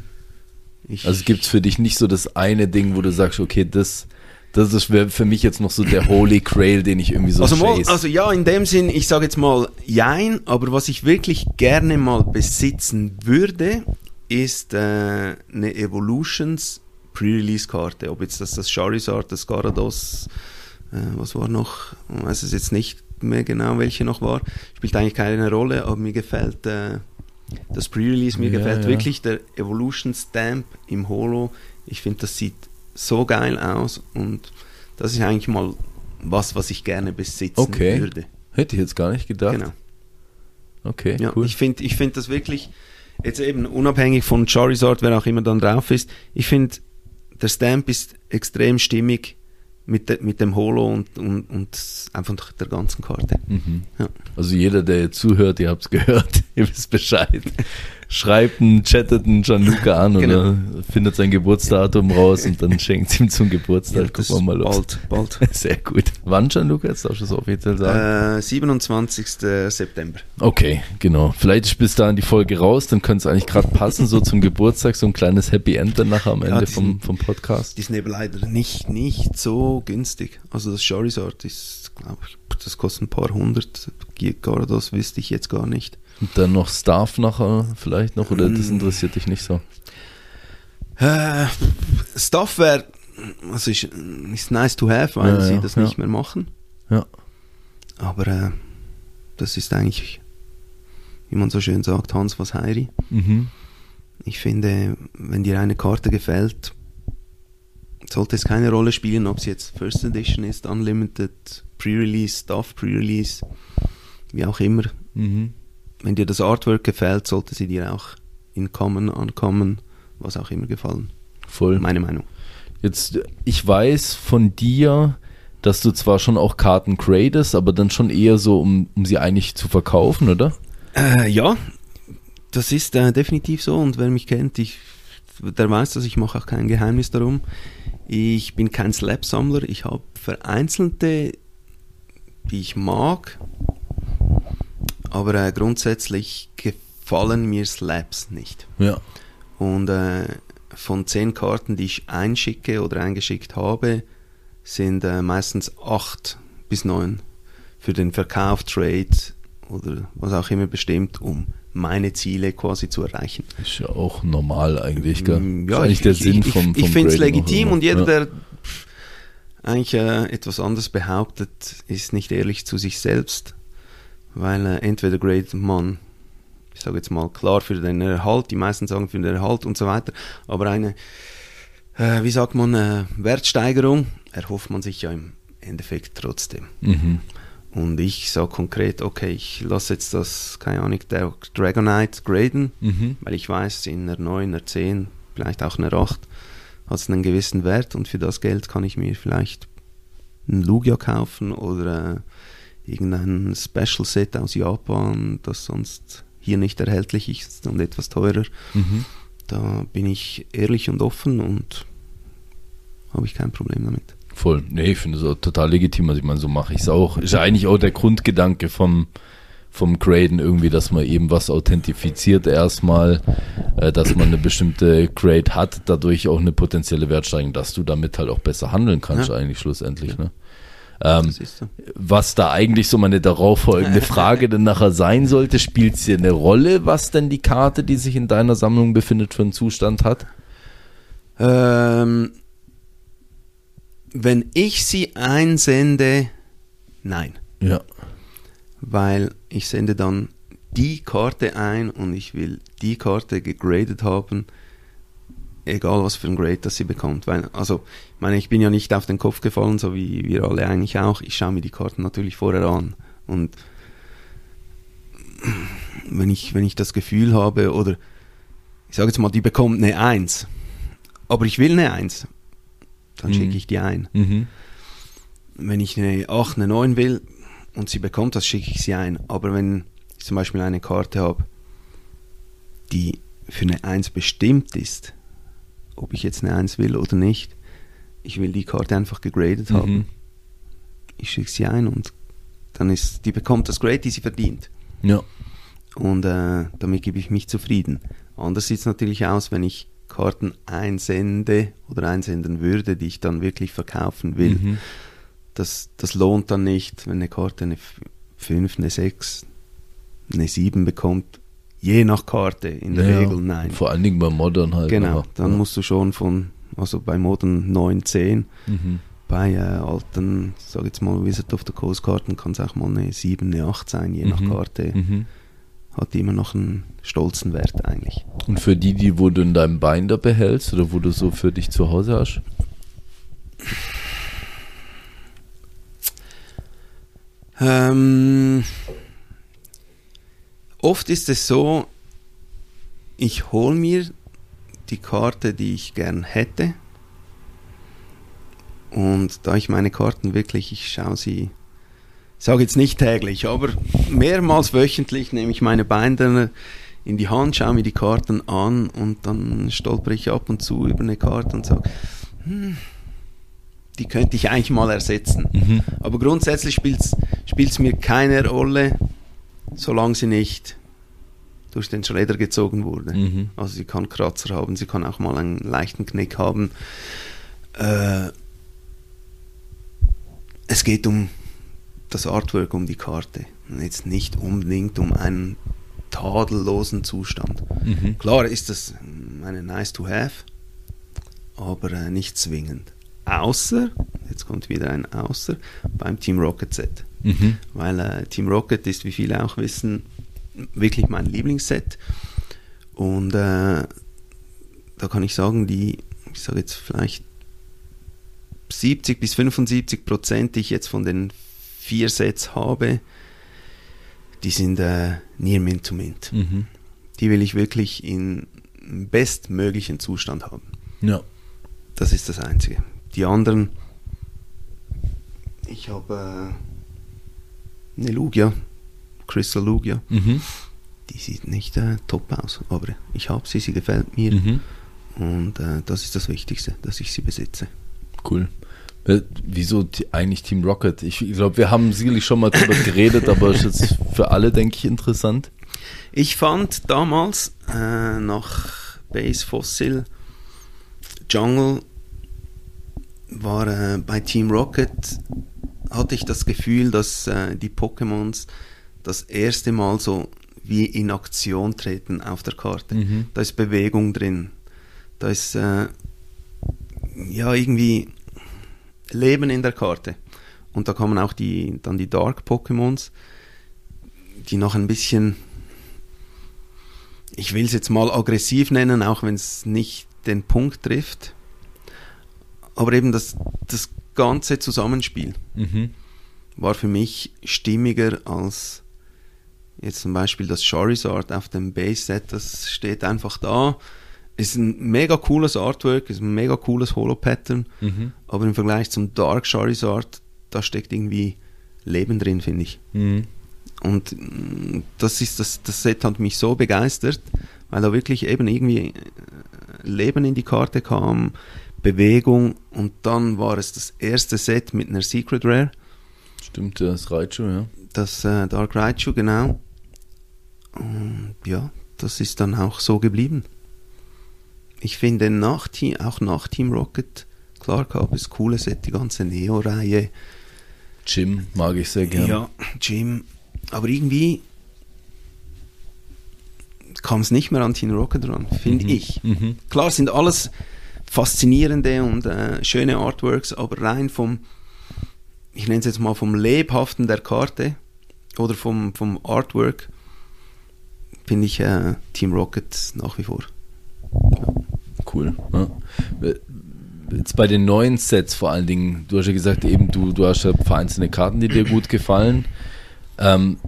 Speaker 2: Ich,
Speaker 1: Also gibt es für dich nicht so das eine Ding, wo du sagst, okay, das, das ist für mich jetzt noch so der Holy Grail, den ich irgendwie so
Speaker 2: also, mal, also ja, in dem Sinn, ich sage jetzt mal jein, aber was ich wirklich gerne mal besitzen würde, ist äh, eine Evolutions Pre-Release-Karte. Ob jetzt das das Charizard, das Garados, äh, was war noch, ich weiß es jetzt nicht mehr genau, welche noch war, spielt eigentlich keine Rolle, aber mir gefällt äh, das Pre-Release, mir
Speaker 1: Ja,
Speaker 2: gefällt
Speaker 1: ja.
Speaker 2: wirklich der Evolution Stamp im Holo. Ich finde, das sieht so geil aus und das ist eigentlich mal was, was ich gerne besitzen
Speaker 1: Okay.
Speaker 2: würde.
Speaker 1: Hätte ich jetzt gar nicht gedacht.
Speaker 2: Genau.
Speaker 1: Okay,
Speaker 2: Ja,
Speaker 1: cool.
Speaker 2: Ich finde ich find das wirklich, jetzt eben unabhängig von Charizard, wer auch immer dann drauf ist, ich finde, der Stamp ist extrem stimmig mit, de, mit dem Holo und, und, und einfach der ganzen Karte.
Speaker 1: Mhm.
Speaker 2: Ja.
Speaker 1: Also jeder, der zuhört, ihr habt es gehört, ihr wisst Bescheid. Schreibt einen, chattet einen Gianluca an
Speaker 2: Genau.
Speaker 1: oder findet sein Geburtsdatum raus und dann schenkt ihm zum Geburtstag.
Speaker 2: das
Speaker 1: Gucken wir mal los.
Speaker 2: bald, bald.
Speaker 1: Sehr gut. Wann Gianluca? Jetzt darfst du es offiziell sagen.
Speaker 2: Äh, 27. September.
Speaker 1: Okay, genau. Vielleicht ist bis dahin die Folge raus, dann könnte es eigentlich gerade passen, so zum Geburtstag, so ein kleines Happy End dann nachher am
Speaker 2: Ja,
Speaker 1: Ende
Speaker 2: die
Speaker 1: vom, vom Podcast.
Speaker 2: Die sind eben leider nicht, nicht so günstig. Also das Charizard ist, glaube ich, das kostet ein paar hundert. Gyarados wüsste ich jetzt gar nicht.
Speaker 1: Und dann noch Staff nachher vielleicht noch, oder das
Speaker 2: Mm.
Speaker 1: interessiert dich nicht so?
Speaker 2: Äh, Stuff wäre, also ist, ist nice to have, weil
Speaker 1: Ja,
Speaker 2: sie
Speaker 1: ja,
Speaker 2: das
Speaker 1: ja.
Speaker 2: nicht mehr machen.
Speaker 1: Ja.
Speaker 2: Aber äh, das ist eigentlich wie man so schön sagt, Hans was Heiri.
Speaker 1: Mhm.
Speaker 2: Ich finde, wenn dir eine Karte gefällt, sollte es keine Rolle spielen, ob es jetzt First Edition ist, Unlimited, Pre-Release, Stuff, Pre-Release, wie auch immer.
Speaker 1: Mhm.
Speaker 2: Wenn dir das Artwork gefällt, sollte sie dir auch in Common, Uncommon, was auch immer gefallen.
Speaker 1: Voll.
Speaker 2: Meine Meinung.
Speaker 1: Jetzt, ich weiß von dir, dass du zwar schon auch Karten gradest, aber dann schon eher so, um, um sie eigentlich zu verkaufen, oder?
Speaker 2: Äh, ja, das ist äh, definitiv so und wer mich kennt, ich, der weiß das, ich mache auch kein Geheimnis darum. Ich bin kein Slab-Sammler, ich habe vereinzelte, die ich mag, aber äh, grundsätzlich gefallen mir Slabs nicht.
Speaker 1: Ja.
Speaker 2: Und äh, von zehn Karten, die ich einschicke oder eingeschickt habe, sind äh, meistens acht bis neun für den Verkauf, Trade oder was auch immer bestimmt, um meine Ziele quasi zu erreichen.
Speaker 1: Ist ja auch normal eigentlich, gell?
Speaker 2: Mm, Ja, ich,
Speaker 1: der
Speaker 2: ich,
Speaker 1: Sinn
Speaker 2: ich,
Speaker 1: vom, vom
Speaker 2: ich finde es legitim und jeder,
Speaker 1: ja.
Speaker 2: der eigentlich äh, etwas anderes behauptet, ist nicht ehrlich zu sich selbst, weil äh, entweder gradet man, ich sage jetzt mal klar für den Erhalt, die meisten sagen für den Erhalt und so weiter, aber eine, äh, wie sagt man, äh, Wertsteigerung erhofft man sich ja im Endeffekt trotzdem.
Speaker 1: Mhm.
Speaker 2: Und ich sage konkret, okay, ich lasse jetzt das, keine Ahnung, der Dragonite graden,
Speaker 1: Mhm.
Speaker 2: weil ich weiß, in einer 9, einer 10, vielleicht auch einer 8 hat es einen gewissen Wert und für das Geld kann ich mir vielleicht ein Lugia kaufen oder äh, irgendein Special Set aus Japan, das sonst hier nicht erhältlich ist und etwas teurer.
Speaker 1: Mhm.
Speaker 2: Da bin ich ehrlich und offen und habe ich kein Problem damit.
Speaker 1: Voll. Nee, ich finde es total legitim. Also ich meine, so mache ich es auch. Ist ja eigentlich auch der Grundgedanke vom, vom Graden irgendwie, dass man eben was authentifiziert erstmal, äh, dass man eine bestimmte Grade hat, dadurch auch eine potenzielle Wertsteigerung, dass du damit halt auch besser handeln kannst
Speaker 2: Ja.
Speaker 1: eigentlich schlussendlich. Ne? Ähm, was da eigentlich so meine darauffolgende Frage denn nachher sein sollte, spielt es dir eine Rolle, was denn die Karte, die sich in deiner Sammlung befindet, für einen Zustand hat?
Speaker 2: Ähm, wenn ich sie einsende, nein.
Speaker 1: Ja.
Speaker 2: Weil ich sende dann die Karte ein und ich will die Karte gegradet haben, egal was für ein Grade das sie bekommt. Weil, also, ich meine, ich bin ja nicht auf den Kopf gefallen, so wie wir alle eigentlich auch. Ich schaue mir die Karten natürlich vorher an. Und wenn ich, wenn ich das Gefühl habe, oder ich sage jetzt mal, die bekommt eine 1, aber ich will eine 1, dann
Speaker 1: Mhm.
Speaker 2: schicke ich die ein
Speaker 1: Mhm.
Speaker 2: wenn ich eine 8, eine 9 will und sie bekommt das, schicke ich sie ein. Aber wenn ich zum Beispiel eine Karte habe, die für eine 1 bestimmt ist, ob ich jetzt eine 1 will oder nicht, ich will die Karte einfach gegradet haben.
Speaker 1: Mhm.
Speaker 2: Ich schicke sie ein und dann ist, die bekommt das Grade, die sie verdient.
Speaker 1: Ja.
Speaker 2: Und äh, damit gebe ich mich zufrieden. Anders sieht es natürlich aus, wenn ich Karten einsende oder einsenden würde, die ich dann wirklich verkaufen will.
Speaker 1: Mhm.
Speaker 2: Das, das lohnt dann nicht, wenn eine Karte eine 5, eine 6, eine 7 bekommt. Je nach Karte, in der
Speaker 1: Ja,
Speaker 2: Regel nein.
Speaker 1: Vor allen Dingen bei Modern halt.
Speaker 2: Genau,
Speaker 1: aber-
Speaker 2: dann
Speaker 1: ja.
Speaker 2: musst du schon von, also bei Modern 9, 10,
Speaker 1: Mhm.
Speaker 2: bei äh, alten, sag jetzt mal Wizard of the Coast Karten kann es auch mal eine 7, eine 8 sein, je nach
Speaker 1: Mhm.
Speaker 2: Karte.
Speaker 1: Mhm.
Speaker 2: Hat die immer noch einen stolzen Wert eigentlich.
Speaker 1: Und für die, die, wo du in deinem Binder behältst oder wo du so für dich zu Hause hast?
Speaker 2: Ähm, oft ist es so, ich hole mir die Karte, die ich gern hätte. Und da ich meine Karten wirklich, ich schaue sie, sage jetzt nicht täglich, aber mehrmals wöchentlich nehme ich meine Binder in die Hand, schaue mir die Karten an und dann stolper ich ab und zu über eine Karte und sage, hm, die könnte ich eigentlich mal ersetzen.
Speaker 1: Mhm.
Speaker 2: Aber grundsätzlich spielt es mir keine Rolle, solange sie nicht durch den Schredder gezogen wurde.
Speaker 1: Mhm.
Speaker 2: Also sie kann Kratzer haben, sie kann auch mal einen leichten Knick haben. Äh, es geht um das Artwork, um die Karte. Und jetzt nicht unbedingt um einen tadellosen Zustand.
Speaker 1: Mhm.
Speaker 2: Klar ist das eine nice to have, aber äh, nicht zwingend. Außer, jetzt kommt wieder ein Außer, beim Team Rocket Set.
Speaker 1: Mhm.
Speaker 2: Weil äh, Team Rocket ist, wie viele auch wissen, wirklich mein Lieblingsset. Und äh, da kann ich sagen, die, ich sage jetzt vielleicht 70 bis 75 Prozent, die ich jetzt von den vier Sets habe, die sind äh, near mint to mint.
Speaker 1: Mhm.
Speaker 2: Die will ich wirklich in bestmöglichen Zustand haben.
Speaker 1: Ja.
Speaker 2: Das ist das Einzige. Die anderen, ich habe äh, eine Lugia, Crystal Lugia.
Speaker 1: Mhm.
Speaker 2: Die sieht nicht äh, top aus, aber ich habe sie, sie gefällt mir.
Speaker 1: Mhm.
Speaker 2: Und äh, das ist das Wichtigste, dass ich sie besitze.
Speaker 1: Cool. Äh, Wieso eigentlich Team Rocket? Ich glaube, wir haben sicherlich schon mal drüber geredet, aber ist jetzt für alle, denke ich, interessant.
Speaker 2: Ich fand damals äh, nach Base Fossil Jungle war äh, bei Team Rocket hatte ich das Gefühl, dass äh, die Pokémons das erste Mal so wie in Aktion treten auf der Karte.
Speaker 1: Mhm.
Speaker 2: Da ist Bewegung drin. Da ist äh, ja irgendwie Leben in der Karte. Und da kommen auch die dann die Dark Pokémons, die noch ein bisschen ich will es jetzt mal aggressiv nennen, auch wenn es nicht den Punkt trifft. Aber eben das, das ganze Zusammenspiel
Speaker 1: Mhm.
Speaker 2: war für mich stimmiger als jetzt zum Beispiel das Charizard auf dem Base-Set. Das steht einfach da. Ist ein mega cooles Artwork, ist ein mega cooles Holo-Pattern.
Speaker 1: Mhm.
Speaker 2: Aber im Vergleich zum Dark Charizard, da steckt irgendwie Leben drin, finde ich.
Speaker 1: Mhm.
Speaker 2: Und mm, das ist das, das Set hat mich so begeistert, weil da wirklich eben irgendwie äh, Leben in die Karte kam, Bewegung und dann war es das erste Set mit einer Secret Rare,
Speaker 1: Stimmt, das Raichu, ja.
Speaker 2: das äh, Dark Raichu, genau. Und ja, das ist dann auch so geblieben. Ich finde nach Team, auch nach Team Rocket, klar gab es coole Set, die ganze Neo-Reihe,
Speaker 1: Jim mag ich sehr gerne.
Speaker 2: Ja, Jim. Aber irgendwie kam es nicht mehr an Teen Rocket ran, finde
Speaker 1: Mhm.
Speaker 2: ich.
Speaker 1: Mhm.
Speaker 2: Klar sind alles faszinierende und äh, schöne Artworks, aber rein vom, ich nenne es jetzt mal vom Lebhaften der Karte oder vom, vom Artwork, finde ich äh, Team Rocket nach wie vor.
Speaker 1: Cool. Ja. Jetzt bei den neuen Sets vor allen Dingen, du hast ja gesagt, eben du, du hast ja vereinzelte Karten, die dir gut gefallen. Ähm,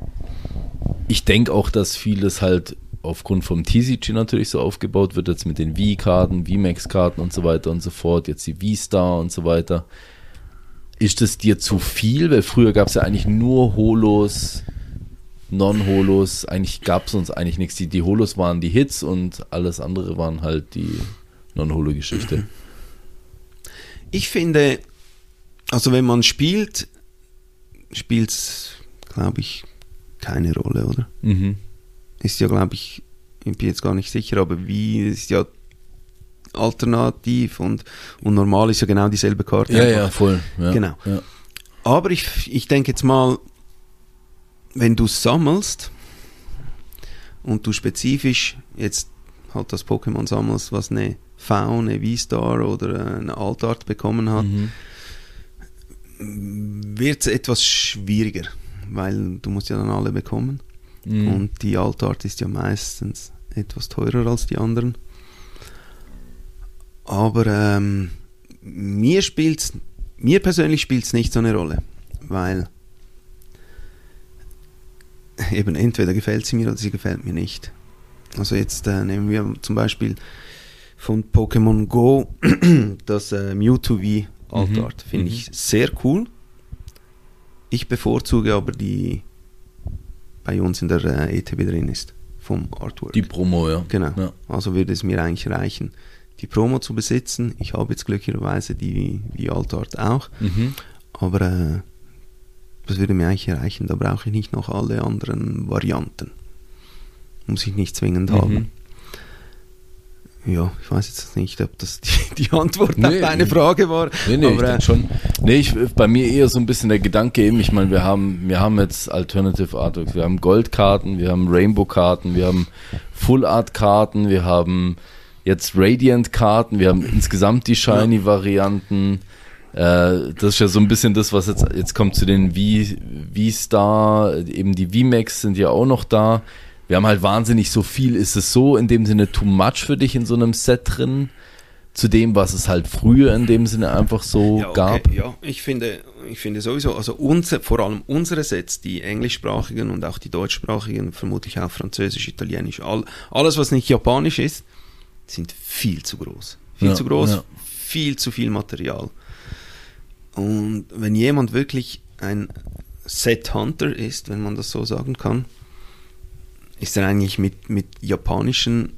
Speaker 1: ich denke auch, dass vieles halt aufgrund vom TCG natürlich so aufgebaut wird, jetzt mit den V-Karten, VMAX-Karten und so weiter und so fort, jetzt die V-Star und so weiter. Ist das dir zu viel? Weil früher gab es ja eigentlich nur Holos, Non-Holos, eigentlich gab es uns eigentlich nichts. Die, die Holos waren die Hits und alles andere waren halt die Non-Holo-Geschichte.
Speaker 2: Ich finde, also wenn man spielt, spielt es, glaube ich, keine Rolle, oder?
Speaker 1: Mhm.
Speaker 2: Ist ja, glaube ich, ich bin jetzt gar nicht sicher, aber wie ist ja alternativ und, und normal ist ja genau dieselbe Karte.
Speaker 1: Ja,
Speaker 2: einfach.
Speaker 1: ja, voll. Ja,
Speaker 2: Genau.
Speaker 1: Ja.
Speaker 2: Aber ich, ich denke jetzt mal, wenn du sammelst und du spezifisch jetzt halt das Pokémon sammelst, was eine V, eine V-Star oder eine Altart bekommen hat,
Speaker 1: Mhm.
Speaker 2: wird es etwas schwieriger, weil du musst ja dann alle bekommen.
Speaker 1: Mhm.
Speaker 2: Und die Altart ist ja meistens etwas teurer als die anderen. Aber ähm, mir spielt's, mir persönlich spielt es nicht so eine Rolle, weil eben entweder gefällt sie mir oder sie gefällt mir nicht. Also jetzt äh, nehmen wir zum Beispiel von Pokémon Go das äh, Mewtwo V Altart.
Speaker 1: Mhm,
Speaker 2: Finde
Speaker 1: mhm.
Speaker 2: ich sehr cool. Ich bevorzuge aber die bei uns in der äh, ETB drin ist, vom Artwork.
Speaker 1: Die Promo, ja.
Speaker 2: genau.
Speaker 1: Ja.
Speaker 2: Also würde es mir eigentlich reichen, die Promo zu besitzen. Ich habe jetzt glücklicherweise die, die Altart auch,
Speaker 1: Mhm.
Speaker 2: aber äh, das würde mir eigentlich reichen. Da brauche ich nicht noch alle anderen Varianten. Muss ich nicht zwingend
Speaker 1: Mhm.
Speaker 2: haben. Ja, ich weiß jetzt nicht, ob das die, die Antwort
Speaker 1: Nee,
Speaker 2: auf deine
Speaker 1: nee.
Speaker 2: Frage war.
Speaker 1: Nee, nee, ich
Speaker 2: aber, äh,
Speaker 1: denke schon. Nee, ich, bei mir eher so ein bisschen der Gedanke eben, ich meine, wir haben, wir haben jetzt Alternative Artworks, wir haben Goldkarten, wir haben Rainbow-Karten, wir haben Full-Art-Karten, wir haben jetzt Radiant-Karten, wir haben insgesamt die Shiny-Varianten. Äh, das ist ja so ein bisschen das, was jetzt, jetzt kommt zu den V- V-Star, eben die V-Max sind ja auch noch da. Wir haben halt wahnsinnig so viel. Ist es so in dem Sinne too much für dich in so einem Set drin? Zu dem, was es halt früher in dem Sinne einfach so
Speaker 2: ja, okay,
Speaker 1: gab?
Speaker 2: Ja, ich finde, ich finde sowieso, also unser, vor allem unsere Sets, die englischsprachigen und auch die deutschsprachigen, vermutlich auch französisch, italienisch, all, alles was nicht japanisch ist, sind viel zu groß. Viel
Speaker 1: Ja,
Speaker 2: zu groß,
Speaker 1: ja.
Speaker 2: viel zu viel Material. Und wenn jemand wirklich ein Set Hunter ist, wenn man das so sagen kann, ist er eigentlich mit, mit japanischen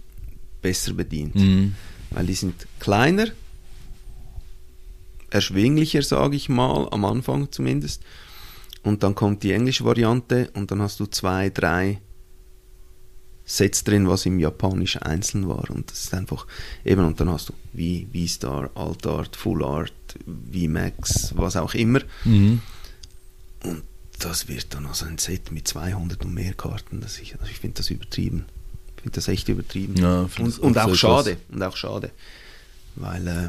Speaker 2: besser bedient.
Speaker 1: Mhm.
Speaker 2: Weil die sind kleiner, erschwinglicher, sage ich mal, am Anfang zumindest. Und dann kommt die englische Variante und dann hast du zwei, drei Sets drin, was im Japanisch einzeln war. Und das ist einfach eben, und dann hast du wie V-Star, Alt Art, Full Art, V-Max, was auch immer.
Speaker 1: Mhm.
Speaker 2: Und das wird dann also ein Set mit 200 und mehr Karten. Das ich also ich finde das übertrieben. Ich finde das echt übertrieben.
Speaker 1: Ja,
Speaker 2: und und
Speaker 1: auch
Speaker 2: schade. Und auch schade. Weil, äh,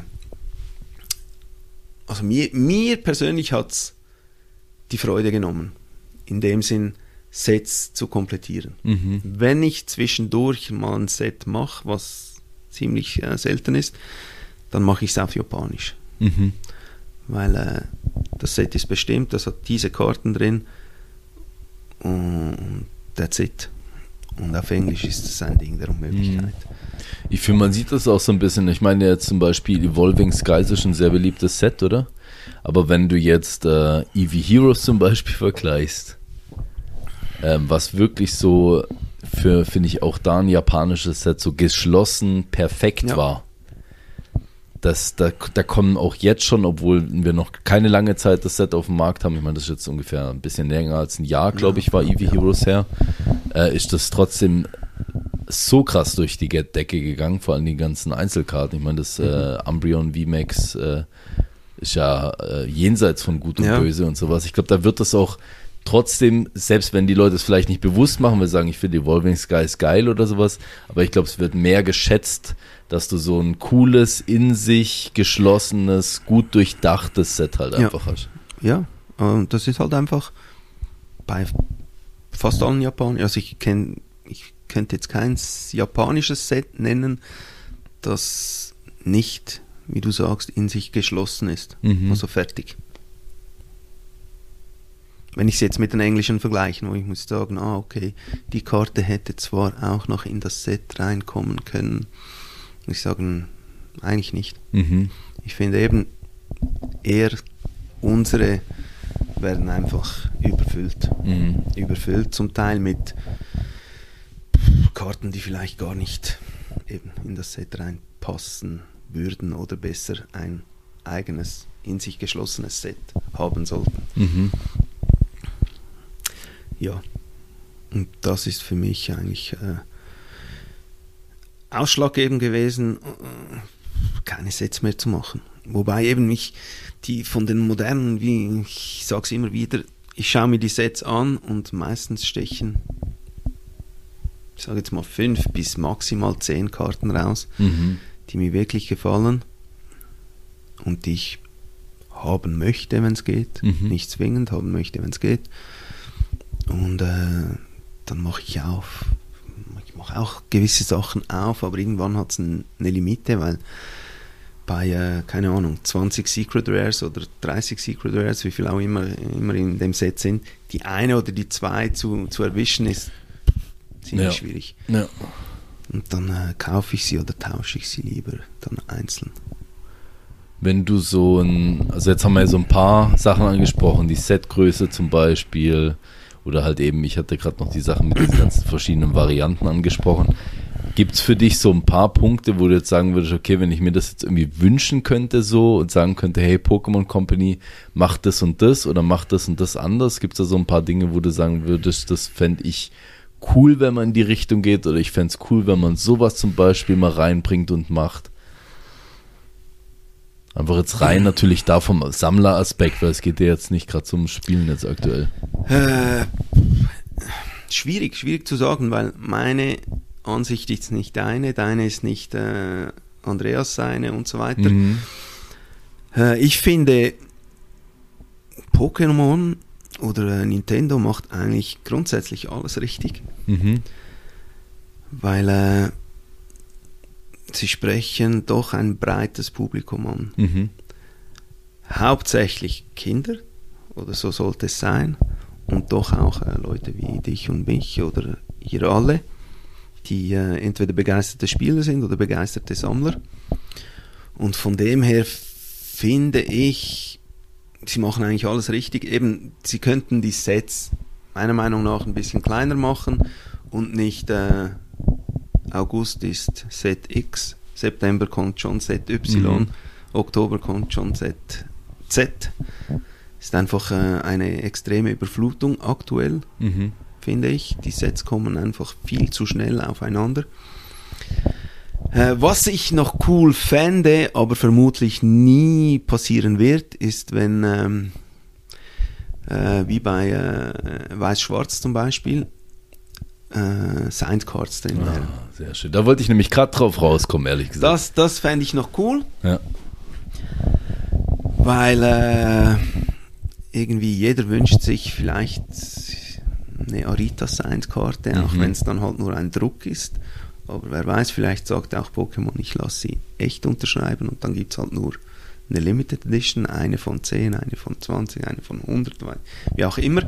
Speaker 2: also mir, mir persönlich hat es die Freude genommen, in dem Sinn Sets zu komplettieren.
Speaker 1: Mhm.
Speaker 2: Wenn ich zwischendurch mal ein Set mache, was ziemlich äh, selten ist, dann mache ich es auf Japanisch
Speaker 1: Mhm.
Speaker 2: Weil äh, das Set ist bestimmt, das hat diese Karten drin und that's it. Und auf Englisch ist es ein Ding der Unmöglichkeit.
Speaker 1: Ich finde, man sieht das auch so ein bisschen. Ich meine jetzt zum Beispiel Evolving Skies ist ein sehr beliebtes Set, oder? Aber wenn du jetzt äh, Eevee Heroes zum Beispiel vergleichst, ähm, was wirklich so für, finde ich, auch da ein japanisches Set so geschlossen perfekt
Speaker 2: Ja.
Speaker 1: war. Das, da, da kommen auch jetzt schon, obwohl wir noch keine lange Zeit das Set auf dem Markt haben, ich meine, das ist jetzt ungefähr ein bisschen länger als ein Jahr, glaube ich, war Eevee Heroes her, äh, ist das trotzdem so krass durch die Decke gegangen, vor allem die ganzen Einzelkarten. Ich meine, das äh, Umbreon VMAX äh, ist ja äh, jenseits von Gut und
Speaker 2: Ja.
Speaker 1: Böse und sowas. Ich glaube, da wird das auch trotzdem, selbst wenn die Leute es vielleicht nicht bewusst machen, weil sie sagen, ich finde Evolving Sky ist geil oder sowas, aber ich glaube, es wird mehr geschätzt, dass du so ein cooles, in sich geschlossenes, gut durchdachtes Set halt
Speaker 2: Ja.
Speaker 1: einfach hast.
Speaker 2: Ja, und das ist halt einfach bei fast allen Japanern, also ich kenne, ich könnte jetzt kein japanisches Set nennen, das nicht, wie du sagst, in sich geschlossen ist.
Speaker 1: Mhm.
Speaker 2: Also fertig. Wenn ich es jetzt mit den englischen vergleichen, wo ich muss sagen, ah, okay, die Karte hätte zwar auch noch in das Set reinkommen können. Ich sage, eigentlich nicht.
Speaker 1: Mhm.
Speaker 2: Ich finde eben eher unsere werden einfach überfüllt.
Speaker 1: Mhm.
Speaker 2: Überfüllt zum Teil mit Karten, die vielleicht gar nicht eben in das Set reinpassen würden oder besser ein eigenes, in sich geschlossenes Set haben sollten.
Speaker 1: Mhm.
Speaker 2: Ja. Und das ist für mich eigentlich äh, ausschlaggebend gewesen, äh, keine Sets mehr zu machen. Wobei eben mich die von den modernen, wie ich sage es immer wieder, ich schaue mir die Sets an und meistens stechen, ich sage jetzt mal fünf bis maximal zehn Karten raus,
Speaker 1: Mhm.
Speaker 2: die mir wirklich gefallen und die ich haben möchte, wenn es geht.
Speaker 1: Mhm.
Speaker 2: Nicht zwingend haben möchte, wenn es geht. Und äh, dann mache ich auf. Mache auch gewisse Sachen auf, aber irgendwann hat es eine Limite, weil bei, äh, keine Ahnung, 20 Secret Rares oder 30 Secret Rares, wie viel auch immer, immer in dem Set sind, die eine oder die zwei zu, zu erwischen ist ziemlich
Speaker 1: Ja.
Speaker 2: schwierig.
Speaker 1: Ja.
Speaker 2: Und dann äh, kaufe ich sie oder tausche ich sie lieber dann einzeln.
Speaker 1: Wenn du so ein, also jetzt haben wir ja so ein paar Sachen angesprochen, die Setgröße zum Beispiel, oder halt eben, ich hatte gerade noch die Sachen mit diesen ganzen verschiedenen Varianten angesprochen. Gibt es für dich so ein paar Punkte, wo du jetzt sagen würdest, okay, wenn ich mir das jetzt irgendwie wünschen könnte so und sagen könnte, hey, Pokémon Company, mach das und das oder mach das und das anders? Gibt es da so ein paar Dinge, wo du sagen würdest, das fände ich cool, wenn man in die Richtung geht oder ich fände es cool, wenn man sowas zum Beispiel mal reinbringt und macht? Einfach jetzt rein natürlich da vom Sammleraspekt, weil es geht ja jetzt nicht gerade zum Spielen jetzt aktuell.
Speaker 2: Äh, schwierig, schwierig zu sagen, weil meine Ansicht ist nicht deine, deine ist nicht äh, Andreas seine und so weiter.
Speaker 1: Mhm.
Speaker 2: Äh, ich finde, Pokémon oder äh, Nintendo macht eigentlich grundsätzlich alles richtig.
Speaker 1: Mhm.
Speaker 2: weil äh, sie sprechen doch ein breites Publikum an.
Speaker 1: Mhm.
Speaker 2: Hauptsächlich Kinder, oder so sollte es sein, und doch auch äh, Leute wie dich und mich oder ihr alle, die äh, entweder begeisterte Spieler sind oder begeisterte Sammler. Und von dem her finde ich, sie machen eigentlich alles richtig. Eben, sie könnten die Sets meiner Meinung nach ein bisschen kleiner machen und nicht äh, August ist Set X, September kommt schon Set Y,
Speaker 1: Mhm.
Speaker 2: Oktober kommt schon Set Z. Ist einfach äh, eine extreme Überflutung aktuell,
Speaker 1: Mhm.
Speaker 2: finde ich. Die Sets kommen einfach viel zu schnell aufeinander. Äh, was ich noch cool fände, aber vermutlich nie passieren wird, ist, wenn, ähm, äh, wie bei äh, Weiß-Schwarz zum Beispiel, äh, Signed Cards drin wären.
Speaker 1: Ah, sehr schön. Da wollte ich nämlich gerade drauf rauskommen, ehrlich gesagt.
Speaker 2: Das, das fände ich noch cool,
Speaker 1: ja.
Speaker 2: weil äh, irgendwie jeder wünscht sich vielleicht eine Arita Signed Karte, auch
Speaker 1: Mhm.
Speaker 2: wenn es dann halt nur ein Druck ist. Aber wer weiß, vielleicht sagt auch Pokémon, ich lasse sie echt unterschreiben und dann gibt es halt nur eine Limited Edition, eine von 10, eine von 20, eine von 100, wie auch immer.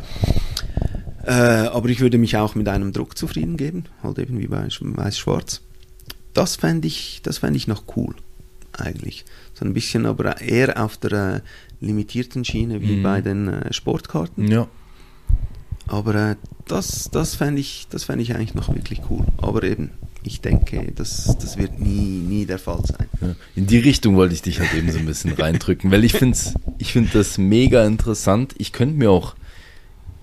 Speaker 2: Äh, aber ich würde mich auch mit einem Druck zufrieden geben, halt eben wie bei Sch- Weiß-Schwarz. Das fände ich, das fänd ich noch cool, eigentlich. So ein bisschen aber eher auf der äh, limitierten Schiene wie
Speaker 1: Mhm.
Speaker 2: bei den äh, Sportkarten.
Speaker 1: ja.
Speaker 2: Aber äh, das, das fände ich, das fänd ich eigentlich noch wirklich cool. Aber eben, ich denke, das, das wird nie, nie der Fall sein.
Speaker 1: Ja, In die Richtung wollte ich dich halt eben so ein bisschen reindrücken, weil ich finde ich find das mega interessant. Ich könnte mir auch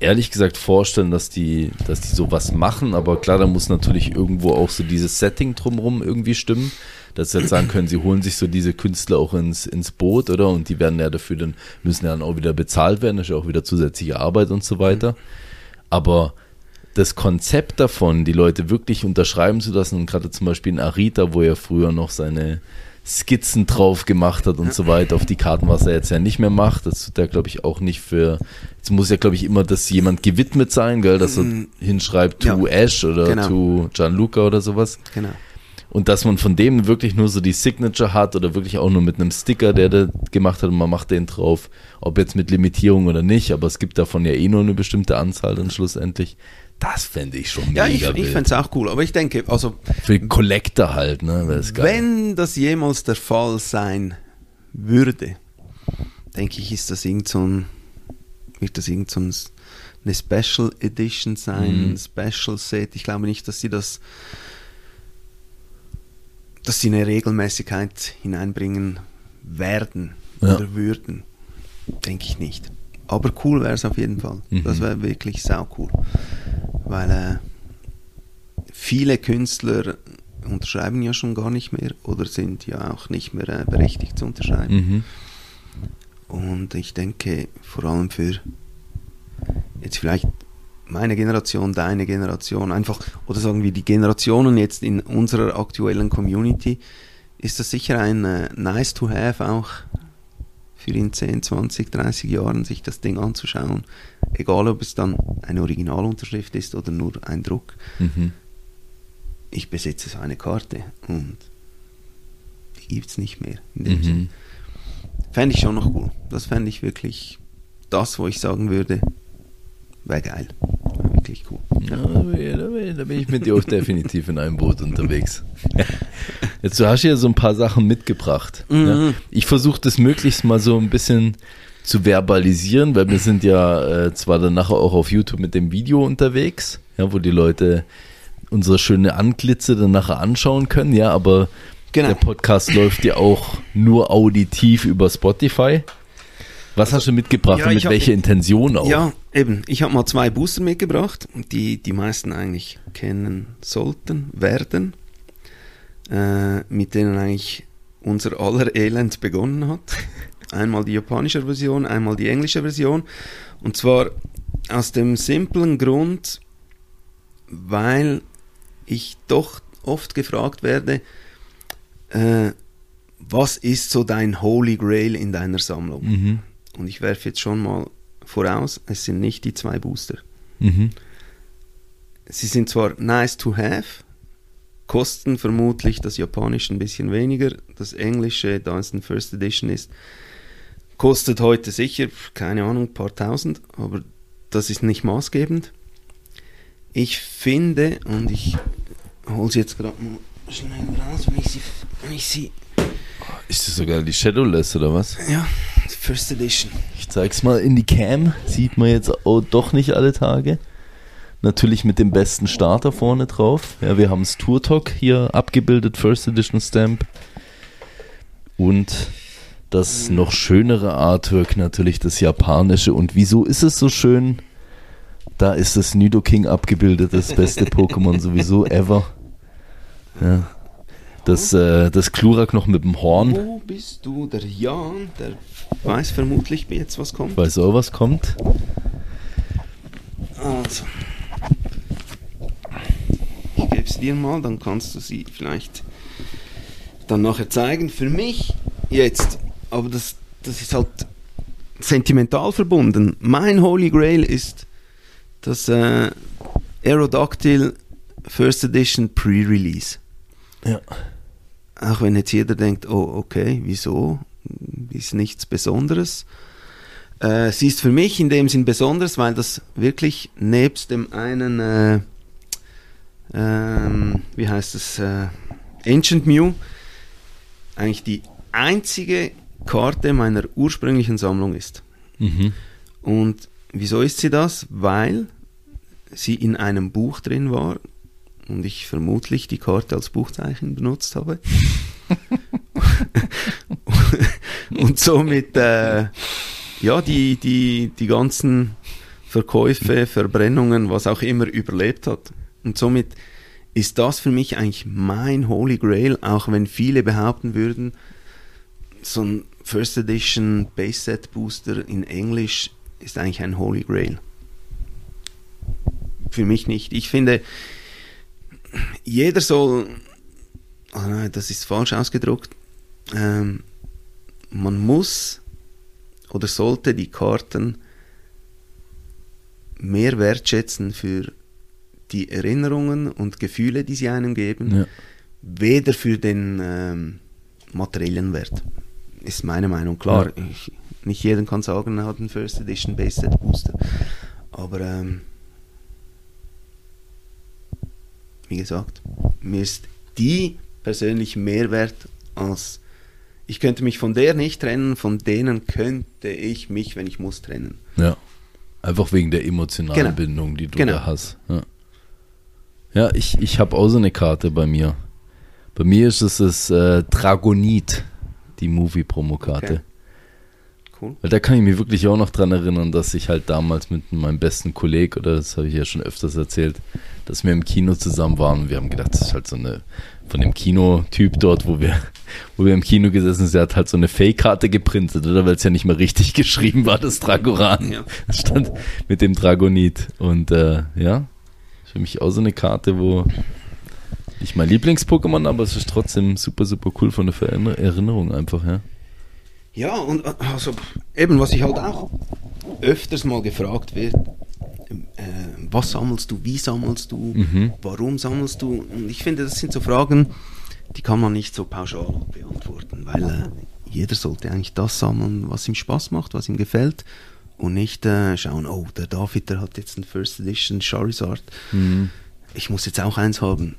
Speaker 1: ehrlich gesagt vorstellen, dass die, dass die sowas machen, aber klar, da muss natürlich irgendwo auch so dieses Setting drumherum irgendwie stimmen, dass sie jetzt sagen können, sie holen sich so diese Künstler auch ins, ins Boot, oder? Und die werden ja dafür dann, müssen ja dann auch wieder bezahlt werden, das ist ja auch wieder zusätzliche Arbeit und so weiter. Aber das Konzept davon, die Leute wirklich unterschreiben zu lassen, und gerade zum Beispiel in Arita, wo er früher noch seine Skizzen drauf gemacht hat und so weiter, auf die Karten, was er jetzt ja nicht mehr macht, das tut er, glaube ich, auch nicht für, jetzt muss ja, glaube ich, immer das jemand gewidmet sein, gell, dass er hinschreibt, to
Speaker 2: Mm, Ja.
Speaker 1: Ash oder
Speaker 2: Genau.
Speaker 1: to Gianluca oder sowas.
Speaker 2: Genau.
Speaker 1: Und dass man von dem wirklich nur so die Signature hat oder wirklich auch nur mit einem Sticker, der da gemacht hat und man macht den drauf, ob jetzt mit Limitierung oder nicht, aber es gibt davon ja eh nur eine bestimmte Anzahl dann schlussendlich. Das fände ich schon
Speaker 2: Ja,
Speaker 1: mega
Speaker 2: ich, ich
Speaker 1: wild.
Speaker 2: fände es auch cool. Aber ich denke, also
Speaker 1: Für Collector halt, ne? Das geil.
Speaker 2: Wenn das jemals der Fall sein würde, denke ich, ist das irgend so ein, wird das irgend so ein, eine Special Edition sein,
Speaker 1: Mhm.
Speaker 2: ein Special Set. Ich glaube nicht, dass sie das, dass sie eine Regelmäßigkeit hineinbringen werden
Speaker 1: Ja.
Speaker 2: oder würden. Denke ich nicht. Aber cool wäre es auf jeden Fall.
Speaker 1: Mhm.
Speaker 2: Das wäre wirklich sau cool. Weil äh, viele Künstler unterschreiben ja schon gar nicht mehr oder sind ja auch nicht mehr äh, berechtigt zu unterschreiben.
Speaker 1: Mhm.
Speaker 2: Und ich denke, vor allem für jetzt vielleicht meine Generation, deine Generation, einfach, oder sagen wir die Generationen jetzt in unserer aktuellen Community, ist das sicher ein äh, nice to have auch für in 10, 20, 30 Jahren sich das Ding anzuschauen. Egal, ob es dann eine Originalunterschrift ist oder nur ein Druck.
Speaker 1: Mhm.
Speaker 2: Ich besitze so eine Karte und die gibt es nicht mehr. In dem Sinn.
Speaker 1: Mhm.
Speaker 2: Fände ich schon noch cool. Das fände ich wirklich das, wo ich sagen würde, wäre geil. Wär wirklich cool.
Speaker 1: Ja, da bin- ich mit dir auch definitiv in einem Boot unterwegs. Jetzt, du hast ja so ein paar Sachen mitgebracht.
Speaker 2: Mhm.
Speaker 1: Ja. Ich versuche das möglichst mal so ein bisschen zu verbalisieren, weil wir sind ja äh, zwar dann nachher auch auf YouTube mit dem Video unterwegs, ja, wo die Leute unsere schöne Anglitze dann nachher anschauen können, ja, aber
Speaker 2: Genau.
Speaker 1: der Podcast läuft ja auch nur auditiv über Spotify. Was hast du mitgebracht
Speaker 2: ja,
Speaker 1: und mit
Speaker 2: hab-
Speaker 1: welcher Intention auch?
Speaker 2: Ja, eben. Ich habe mal zwei Booster mitgebracht, die die meisten eigentlich kennen sollten, werden, äh, mit denen eigentlich unser aller Elend begonnen hat. Einmal die japanische Version, einmal die englische Version. Und zwar aus dem simplen Grund, weil ich doch oft gefragt werde, äh, was ist so dein Holy Grail in deiner Sammlung?
Speaker 1: Mhm.
Speaker 2: Und ich werfe jetzt schon mal voraus, es sind nicht die zwei Booster.
Speaker 1: Mhm.
Speaker 2: Sie sind zwar nice to have, kosten vermutlich das Japanische ein bisschen weniger. Das Englische, da es ein First Edition ist, kostet heute sicher, keine Ahnung, ein paar tausend, aber das ist nicht maßgebend. Ich finde, und ich hole sie jetzt gerade mal schnell raus, wenn ich sie, wenn ich sie
Speaker 1: Ist das sogar die Shadowless oder was?
Speaker 2: ja, First Edition.
Speaker 1: Ich zeig's mal in die Cam. Sieht man jetzt oh, doch nicht alle Tage. Natürlich mit dem besten Starter vorne drauf. Ja, wir haben das Tour Talk hier abgebildet, First Edition Stamp. Und das noch schönere Artwork natürlich das japanische. Und wieso ist es so schön? Da ist das Nidoking abgebildet, das beste Pokémon sowieso ever. Ja. Das, äh, das Klurak noch mit dem Horn.
Speaker 2: Wo bist du? Der Jan, der weiß vermutlich jetzt, was kommt.
Speaker 1: Weiß auch, was kommt.
Speaker 2: Also. Ich gebe es dir mal, dann kannst du sie vielleicht dann nachher zeigen. Für mich jetzt, aber das, das ist halt sentimental verbunden. Mein Holy Grail ist das äh, Aerodactyl First Edition Pre-Release.
Speaker 1: Ja.
Speaker 2: Auch wenn jetzt jeder denkt, oh, okay, wieso? Ist nichts Besonderes. Äh, sie ist für mich in dem Sinn besonders, weil das wirklich nebst dem einen, äh, ähm, wie heißt es, äh, Ancient Mew, eigentlich die einzige Karte meiner ursprünglichen Sammlung ist.
Speaker 1: Mhm.
Speaker 2: Und wieso ist sie das? Weil sie in einem Buch drin war und ich vermutlich die Karte als Buchzeichen benutzt habe. und somit äh, ja die, die, die ganzen Verkäufe, Verbrennungen, was auch immer überlebt hat. Und somit ist das für mich eigentlich mein Holy Grail, auch wenn viele behaupten würden, so ein First Edition Base Set Booster in Englisch ist eigentlich ein Holy Grail. Für mich nicht. Ich finde, jeder soll, oh nein, das ist falsch ausgedruckt, ähm, man muss oder sollte die Karten mehr wertschätzen für die Erinnerungen und Gefühle, die sie einem geben,
Speaker 1: Ja.
Speaker 2: weder für den ähm, materiellen Wert. Ist meine Meinung. Klar, ich, nicht jeder kann sagen, er hat einen First Edition Base Set Booster. Aber ähm, wie gesagt, mir ist die persönlich mehr wert als ich könnte mich von der nicht trennen, von denen könnte ich mich, wenn ich muss, trennen.
Speaker 1: Ja. Einfach wegen der emotionalen
Speaker 2: Genau.
Speaker 1: Bindung, die du
Speaker 2: Genau.
Speaker 1: da hast. Ja, ja ich, ich habe auch so eine Karte bei mir. Bei mir ist es das äh, Dragonit, die Movie-Promo-Karte.
Speaker 2: Okay. Cool.
Speaker 1: Weil da kann ich mich wirklich auch noch dran erinnern, dass ich halt damals mit meinem besten Kollegen, oder das habe ich ja schon öfters erzählt, dass wir im Kino zusammen waren und wir haben gedacht, das ist halt so eine, von dem Kinotyp dort, wo wir, wo wir im Kino gesessen sind, der hat halt so eine Fake-Karte geprintet, oder? Weil es ja nicht mal richtig geschrieben war, das Dragoran.
Speaker 2: Ja.
Speaker 1: Es stand mit dem Dragonit. Und äh, ja, ist für mich auch so eine Karte, wo nicht mein Lieblings-Pokémon, aber es ist trotzdem super, super cool von der Erinnerung einfach, ja.
Speaker 2: Ja, und äh, also eben, was ich halt auch öfters mal gefragt wird, äh, was sammelst du, wie sammelst du,
Speaker 1: Mhm.
Speaker 2: warum sammelst du? Und ich finde, das sind so Fragen, die kann man nicht so pauschal beantworten, weil äh, jeder sollte eigentlich das sammeln, was ihm Spaß macht, was ihm gefällt und nicht äh, schauen, oh, der David, der hat jetzt ein First Edition Charizard,
Speaker 1: Mhm.
Speaker 2: ich muss jetzt auch eins haben.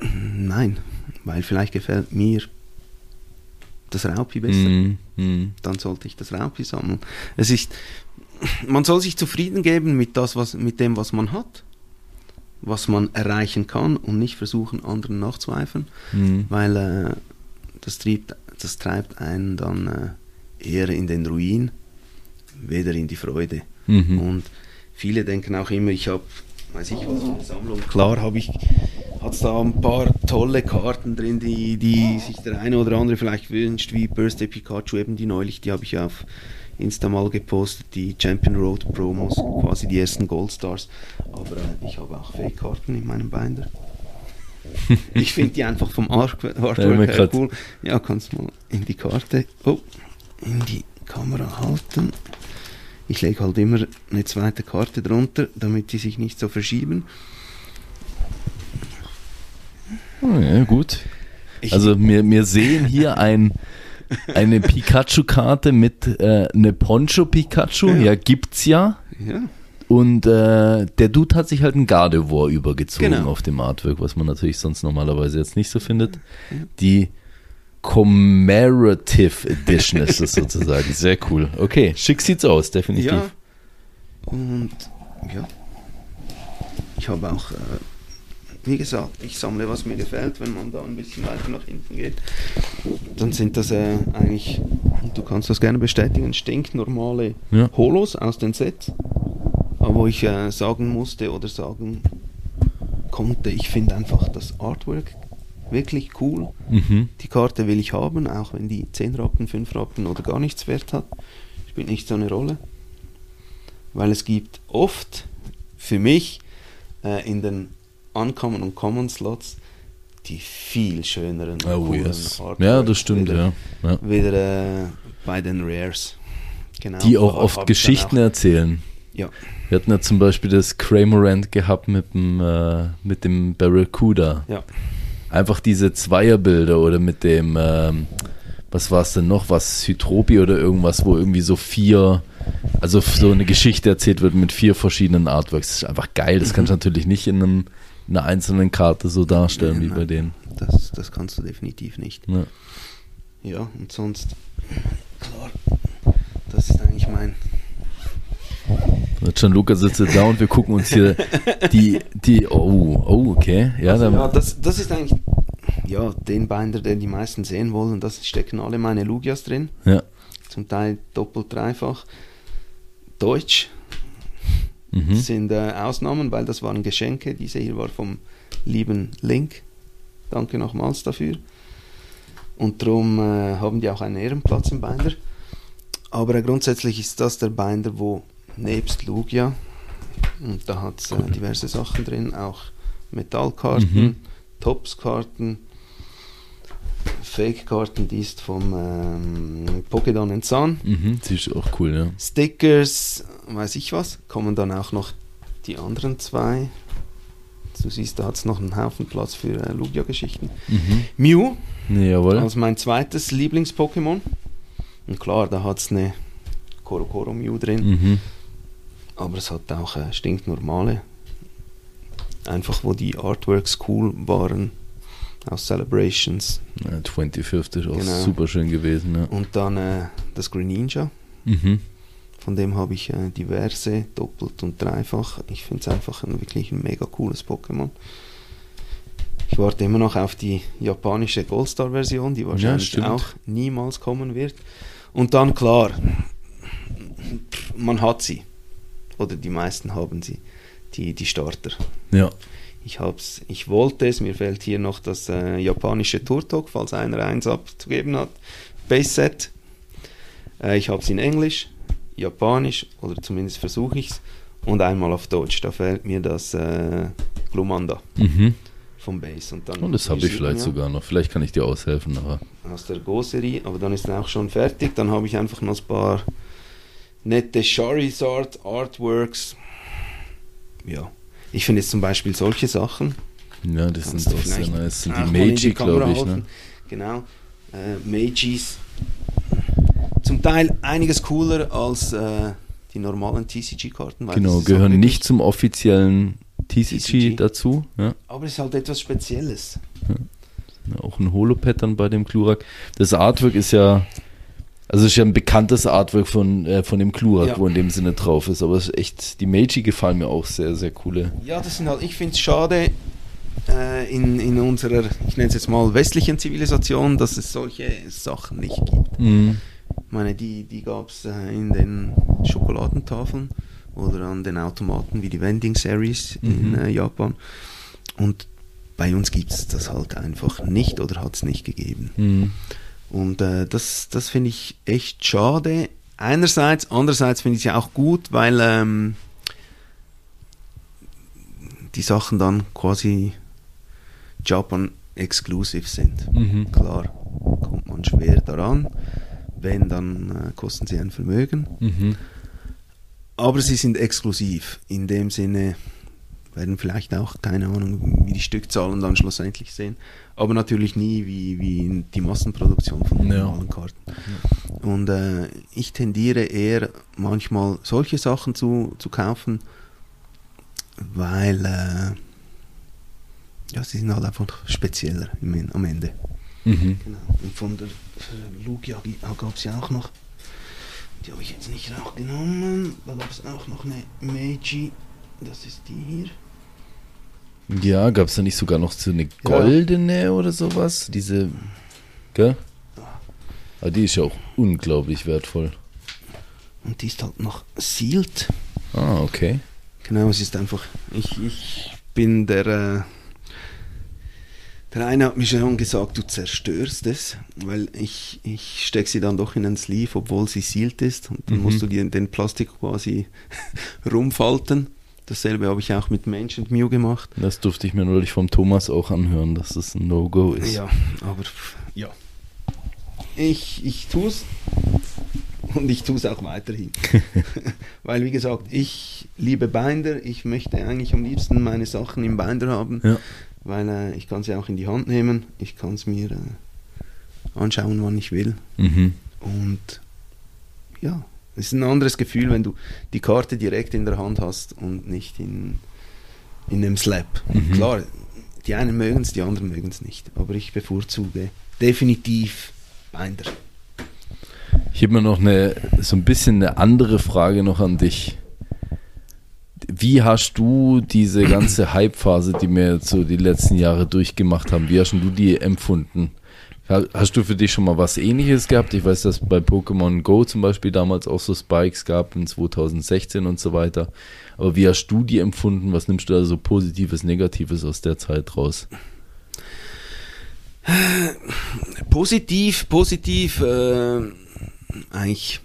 Speaker 2: Nein, weil vielleicht gefällt mir das Raupi besser
Speaker 1: Mhm. Mhm.
Speaker 2: dann sollte ich das Raupi sammeln. Es ist, man soll sich zufrieden geben mit, das, was, mit dem, was man hat, was man erreichen kann und nicht versuchen, anderen nachzueifern,
Speaker 1: Mhm.
Speaker 2: weil äh, das, treibt, das treibt einen dann äh, eher in den Ruin, weder in die Freude.
Speaker 1: Mhm.
Speaker 2: Und viele denken auch immer, ich habe, weiß ich was, für eine Sammlung. Klar habe ich, hat es da ein paar tolle Karten drin, die, die sich der eine oder andere vielleicht wünscht, wie Birthday Pikachu, eben die neulich, die habe ich auf Insta mal gepostet, die Champion Road Promos, quasi die ersten Goldstars. Aber äh, ich habe auch Fake-Karten in meinem Binder. Ich finde die einfach vom Artwork her cool. Ja, kannst mal in die Karte, oh, in die Kamera halten. Ich lege halt immer eine zweite Karte drunter, damit die sich nicht so verschieben.
Speaker 1: Ja, gut.
Speaker 2: Ich,
Speaker 1: Also wir, wir sehen hier ein, eine Pikachu-Karte mit äh, eine Poncho-Pikachu. Ja.
Speaker 2: Ja.
Speaker 1: gibt's ja.
Speaker 2: ja.
Speaker 1: Und äh, der Dude hat sich halt ein Gardevoir übergezogen
Speaker 2: Genau.
Speaker 1: auf dem Artwork, was man natürlich sonst normalerweise jetzt nicht so findet. Die Commemorative Edition ist das sozusagen. Sehr cool. Okay, schick sieht's aus, definitiv.
Speaker 2: Ja. Und ja. Ich habe auch, äh, wie gesagt, ich sammle, was mir gefällt, wenn man da ein bisschen weiter nach hinten geht. Dann sind das äh, eigentlich, und du kannst das gerne bestätigen, stinknormale
Speaker 1: Ja.
Speaker 2: Holos aus den Sets. Aber wo ich äh, sagen musste oder sagen konnte, ich finde einfach das Artwork wirklich cool.
Speaker 1: Mhm.
Speaker 2: Die Karte will ich haben, auch wenn die 10 Rappen, 5 Rappen oder gar nichts wert hat. Spielt nicht so eine Rolle. Weil es gibt oft für mich äh, in den Uncommon und Common Slots die viel schöneren
Speaker 1: Oh yes.
Speaker 2: Artworks
Speaker 1: Ja, das stimmt,
Speaker 2: wieder,
Speaker 1: ja. ja.
Speaker 2: Wieder äh, bei den Rares. Genau.
Speaker 1: Die auch oft Geschichten
Speaker 2: dann
Speaker 1: erzählen.
Speaker 2: Auch, ja,
Speaker 1: Wir hatten ja zum Beispiel das Cramorant gehabt mit dem, äh, mit dem Barracuda.
Speaker 2: ja.
Speaker 1: Einfach diese Zweierbilder oder mit dem, ähm, was war es denn noch, was Hydropi oder irgendwas, wo irgendwie so vier, also so eine Geschichte erzählt wird mit vier verschiedenen Artworks. Das ist einfach geil. Das kannst du natürlich nicht in, einem, in einer einzelnen Karte so darstellen wie
Speaker 2: Nein,
Speaker 1: bei denen.
Speaker 2: Das, das kannst du definitiv nicht.
Speaker 1: Ja.
Speaker 2: Ja, und sonst, klar, das ist eigentlich mein,
Speaker 1: Gianluca sitzt jetzt da und wir gucken uns hier die, die, oh, oh, okay. Ja,
Speaker 2: Also, ja, das, das ist eigentlich ja, den Binder, den die meisten sehen wollen. Da stecken alle meine Lugias drin.
Speaker 1: ja.
Speaker 2: Zum Teil doppelt, dreifach. Deutsch
Speaker 1: Mhm.
Speaker 2: sind äh, Ausnahmen, weil das waren Geschenke. Diese hier war vom lieben Link. Danke nochmals dafür. Und darum äh, haben die auch einen Ehrenplatz im Binder. Aber äh, grundsätzlich ist das der Binder, wo nebst Lugia, und da hat es äh, diverse Sachen drin, auch Metallkarten,
Speaker 1: Mhm.
Speaker 2: Topskarten, Fake-Karten, die ist vom ähm, Pokédon Sun.
Speaker 1: Mhm. Sie ist auch cool, ja.
Speaker 2: Stickers, weiß ich was, kommen dann auch noch die anderen zwei. Du siehst, da hat es noch einen Haufen Platz für äh, Lugia-Geschichten.
Speaker 1: Mhm.
Speaker 2: Mew,
Speaker 1: jawohl.
Speaker 2: als mein zweites Lieblings-Pokémon. Und klar, da hat es eine Korokoro Mew drin,
Speaker 1: Mhm.
Speaker 2: Aber es hat auch äh, stinknormale. Einfach, wo die Artworks cool waren, aus Celebrations.
Speaker 1: Ja, 25th ist auch
Speaker 2: Genau.
Speaker 1: super schön gewesen, ja.
Speaker 2: Und dann äh, das Greninja.
Speaker 1: Mhm.
Speaker 2: Von dem habe ich äh, diverse, doppelt und dreifach. Ich finde es einfach ein wirklich ein mega cooles Pokémon. Ich warte immer noch auf die japanische Goldstar-Version, die wahrscheinlich
Speaker 1: stimmt.
Speaker 2: auch niemals kommen wird. Und dann klar, man hat sie. Oder die meisten haben sie. Die, die Starter.
Speaker 1: Ja.
Speaker 2: Ich hab's, ich wollte es, mir fehlt hier noch das äh, japanische Turtok, falls einer eins abzugeben hat. Base Set. Äh, ich habe es in Englisch, Japanisch oder zumindest versuche ich es und einmal auf Deutsch. Da fehlt mir das äh, Glumanda
Speaker 1: Mhm.
Speaker 2: vom Base. Und, dann
Speaker 1: Und das habe ich vielleicht
Speaker 2: ja
Speaker 1: sogar noch. Vielleicht kann ich dir aushelfen, aber.
Speaker 2: Aus der Go-Serie, aber dann ist er auch schon fertig. Dann habe ich einfach noch ein paar nette Charizard Artworks. Ja. Ich finde jetzt zum Beispiel solche Sachen.
Speaker 1: Ja, das sind
Speaker 2: du
Speaker 1: auch sehr nice. Sind die Meiji, glaube ich, ne?
Speaker 2: Genau. Äh, Meijis. Zum Teil einiges cooler als äh, die normalen TCG-Karten.
Speaker 1: Genau, gehören nicht zum offiziellen TCG,
Speaker 2: TCG.
Speaker 1: dazu. Ja.
Speaker 2: Aber es ist halt etwas Spezielles.
Speaker 1: Ja, Auch ein Holo-Pattern bei dem Klurak. Das Artwork ist ja, also ist ja ein bekanntes Artwork von, äh, von dem Klurak,
Speaker 2: Ja.
Speaker 1: wo in dem Sinne drauf ist. Aber es ist echt, die Meiji gefallen mir auch sehr, sehr coole.
Speaker 2: Ja, das sind halt, ich finde es schade äh, in, in unserer, ich nenne es jetzt mal westlichen Zivilisation, dass es solche Sachen nicht gibt.
Speaker 1: Mhm.
Speaker 2: Ich meine, die, die gab es äh, in den Schokoladentafeln oder an den Automaten wie die Vending Series in
Speaker 1: Mhm.
Speaker 2: äh, Japan. Und bei uns gibt es das halt einfach nicht oder hat es nicht gegeben.
Speaker 1: Mhm.
Speaker 2: Und äh, das, das finde ich echt schade. Einerseits, andererseits finde ich es ja auch gut, weil ähm, die Sachen dann quasi Japan exclusive sind.
Speaker 1: Mhm.
Speaker 2: Klar, kommt man schwer daran. Wenn, dann äh, kosten sie ein Vermögen.
Speaker 1: Mhm.
Speaker 2: Aber sie sind exklusiv. In dem Sinne werden vielleicht auch, keine Ahnung, wie die Stückzahlen dann schlussendlich sehen, aber natürlich nie wie, wie die Massenproduktion von
Speaker 1: Ja.
Speaker 2: normalen Karten. Und äh, ich tendiere eher manchmal solche Sachen zu, zu kaufen, weil äh, ja, sie sind halt einfach spezieller im, am Ende.
Speaker 1: Mhm.
Speaker 2: Genau. Und von der äh, Lugia gab es ja auch noch, die habe ich jetzt nicht rausgenommen, da gab es auch noch eine Meiji, das ist die hier.
Speaker 1: Ja, gab es da nicht sogar noch so eine goldene oder sowas? Diese, gell? Aber die ist ja auch unglaublich wertvoll.
Speaker 2: Und die ist halt noch sealed.
Speaker 1: Ah, okay.
Speaker 2: Genau, es ist einfach, ich, ich bin der, äh, der eine hat mir schon gesagt, du zerstörst es, weil ich, ich stecke sie dann doch in einen Sleeve, obwohl sie sealed ist und dann
Speaker 1: Mhm.
Speaker 2: musst du dir den Plastik quasi rumfalten. Dasselbe habe ich auch mit Mensch und Mew gemacht.
Speaker 1: Das durfte ich mir neulich vom Thomas auch anhören, dass das ein No-Go ist.
Speaker 2: Ja, aber ja. Ich, ich tue es und ich tue es auch weiterhin. Weil, wie gesagt, ich liebe Binder. Ich möchte eigentlich am liebsten meine Sachen im Binder haben,
Speaker 1: Ja.
Speaker 2: weil äh, ich kann sie auch in die Hand nehmen. Ich kann es mir äh, anschauen, wann ich will.
Speaker 1: Mhm.
Speaker 2: Und ja, es ist ein anderes Gefühl, wenn du die Karte direkt in der Hand hast und nicht in, in einem Slab.
Speaker 1: Mhm.
Speaker 2: Klar, die einen mögen es, die anderen mögen es nicht. Aber ich bevorzuge definitiv Binder.
Speaker 1: Ich habe mir noch eine, so ein bisschen eine andere Frage noch an dich. Wie hast du diese ganze Hype-Phase, die wir jetzt so die letzten Jahre durchgemacht haben, wie hast du die empfunden? Ha- Hast du für dich schon mal was ähnliches gehabt? Ich weiß, dass bei Pokémon Go zum Beispiel damals auch so Spikes gab in 2016 und so weiter. Aber wie hast du die empfunden? Was nimmst du da so Positives, Negatives aus der Zeit raus?
Speaker 2: Positiv, positiv, äh, eigentlich,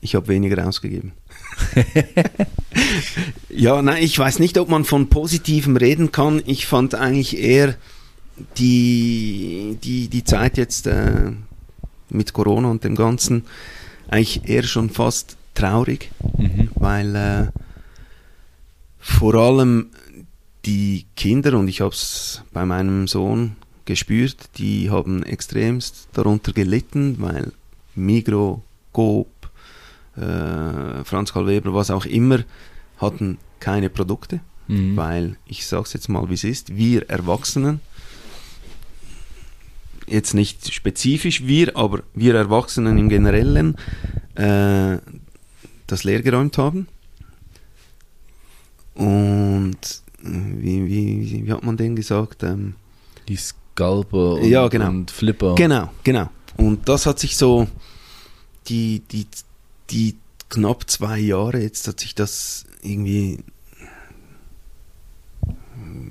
Speaker 2: ich habe weniger ausgegeben. ja, nein, ich weiß nicht, ob man von Positivem reden kann. Ich fand eigentlich eher die, die, die Zeit jetzt äh, mit Corona und dem Ganzen eigentlich eher schon fast traurig,
Speaker 1: Mhm.
Speaker 2: weil äh, vor allem die Kinder, und ich habe es bei meinem Sohn gespürt, die haben extremst darunter gelitten, weil Migro, Coop, äh, Franz Karl Weber, was auch immer, hatten keine Produkte,
Speaker 1: Mhm.
Speaker 2: weil ich sage es jetzt mal, wie es ist, wir Erwachsenen, jetzt nicht spezifisch wir, aber wir Erwachsenen im Generellen, äh, das leer geräumt haben. Und äh, wie, wie, wie hat man denn gesagt? Ähm,
Speaker 1: Die Scalper und,
Speaker 2: Ja, genau.
Speaker 1: und Flipper.
Speaker 2: Genau, genau. Und das hat sich so, die, die, die knapp zwei Jahre, jetzt hat sich das irgendwie,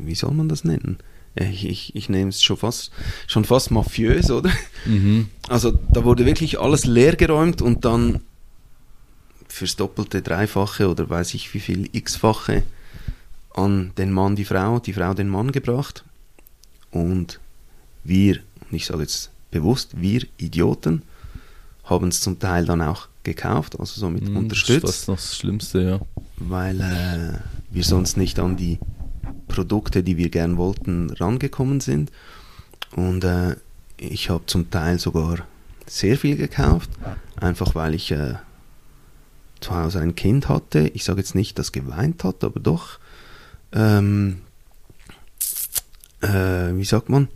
Speaker 2: wie soll man das nennen? Ich, ich, ich nehme es schon fast, schon fast mafiös, oder?
Speaker 1: Mhm.
Speaker 2: Also da wurde wirklich alles leer geräumt und dann fürs Doppelte, Dreifache oder weiß ich wie viel X-fache an den Mann die Frau, die Frau den Mann gebracht. Und wir, und ich sage jetzt bewusst, wir Idioten, haben es zum Teil dann auch gekauft, also somit
Speaker 1: Mhm, Das ist
Speaker 2: unterstützt,
Speaker 1: fast noch das Schlimmste, ja.
Speaker 2: weil äh, wir sonst nicht an die Produkte, die wir gern wollten, rangekommen sind. Und äh, ich habe zum Teil sogar sehr viel gekauft, einfach weil ich äh, zu Hause ein Kind hatte. Ich sage jetzt nicht, das geweint hat, aber doch, ähm, äh, wie sagt man,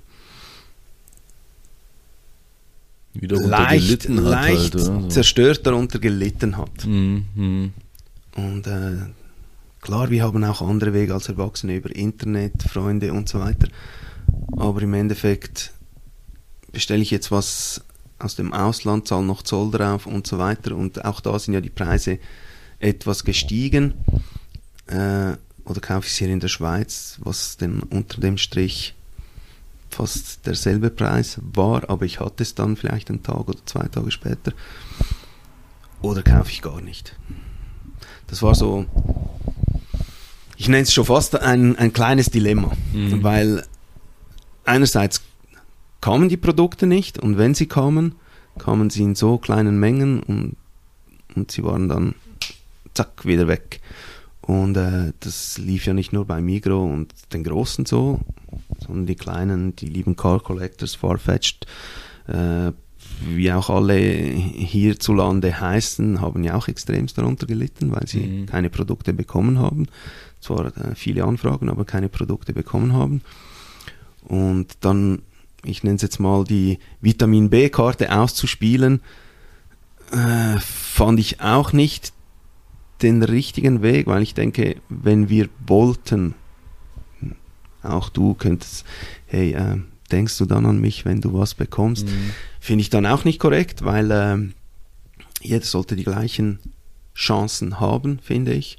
Speaker 2: leicht,
Speaker 1: hat
Speaker 2: leicht
Speaker 1: halt,
Speaker 2: zerstört darunter gelitten hat.
Speaker 1: Mhm, mhm.
Speaker 2: Und äh, klar, wir haben auch andere Wege als Erwachsene über Internet, Freunde und so weiter. Aber im Endeffekt bestelle ich jetzt was aus dem Ausland, zahle noch Zoll drauf und so weiter. Und auch da sind ja die Preise etwas gestiegen. Äh, oder kaufe ich es hier in der Schweiz, was denn unter dem Strich fast derselbe Preis war, aber ich hatte es dann vielleicht einen Tag oder zwei Tage später. Oder kaufe ich gar nicht. Das war so, ich nenne es schon fast ein, ein kleines Dilemma,
Speaker 1: Mhm.
Speaker 2: weil einerseits kamen die Produkte nicht und wenn sie kamen, kamen sie in so kleinen Mengen und, und sie waren dann zack wieder weg. Und äh, das lief ja nicht nur bei Migro und den Großen so, sondern die Kleinen, die lieben Car Collectors, Farfetched, äh, wie auch alle hierzulande heißen, haben ja auch extremst darunter gelitten, weil sie
Speaker 1: Mhm.
Speaker 2: keine Produkte bekommen haben. Zwar äh, viele Anfragen, aber keine Produkte bekommen haben. Und dann, ich nenne es jetzt mal, die Vitamin B-Karte auszuspielen, äh, fand ich auch nicht den richtigen Weg, weil ich denke, wenn wir wollten, auch du könntest, hey, äh, denkst du dann an mich, wenn du was bekommst,
Speaker 1: Mhm.
Speaker 2: finde ich dann auch nicht korrekt, weil ähm, jeder sollte die gleichen Chancen haben, finde ich.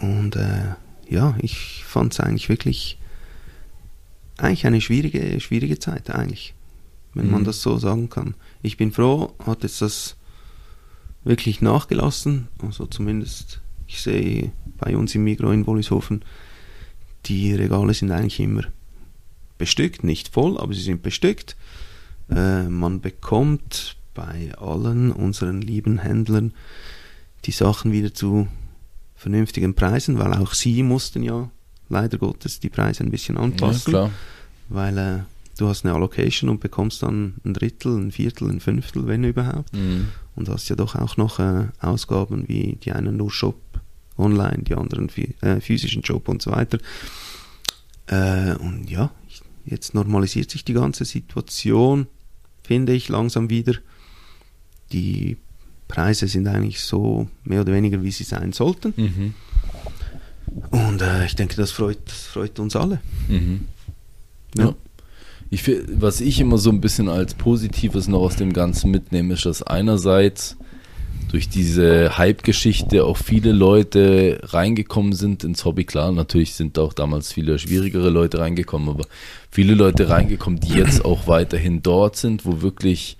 Speaker 2: Und äh, ja, ich fand es eigentlich wirklich eigentlich eine schwierige, schwierige Zeit eigentlich, wenn man
Speaker 1: Mhm.
Speaker 2: das so sagen kann. Ich bin froh, hat jetzt das wirklich nachgelassen, also zumindest ich sehe bei uns im Migro in Wollishofen, die Regale sind eigentlich immer bestückt, nicht voll, aber sie sind bestückt. Äh, man bekommt bei allen unseren lieben Händlern die Sachen wieder zu vernünftigen Preisen, weil auch sie mussten ja leider Gottes die Preise ein bisschen
Speaker 1: Ja,
Speaker 2: anpassen,
Speaker 1: klar.
Speaker 2: weil äh, du hast eine Allocation und bekommst dann ein Drittel, ein Viertel, ein Fünftel, wenn überhaupt
Speaker 1: Mhm.
Speaker 2: und hast ja doch auch noch äh, Ausgaben wie die einen nur Shop online, die anderen äh, physischen Job und so weiter. Äh, und ja, jetzt normalisiert sich die ganze Situation, finde ich, langsam wieder. Die Preise sind eigentlich so mehr oder weniger, wie sie sein sollten.
Speaker 1: Mhm.
Speaker 2: Und äh, ich denke, das freut, das freut uns alle.
Speaker 1: Mhm.
Speaker 2: Ja.
Speaker 1: Ja. Ich, was ich immer so ein bisschen als Positives noch aus dem Ganzen mitnehme, ist, dass einerseits durch diese Hype-Geschichte auch viele Leute reingekommen sind ins Hobby. Klar, natürlich sind auch damals viele schwierigere Leute reingekommen, aber viele Leute reingekommen, die jetzt auch weiterhin dort sind, wo wirklich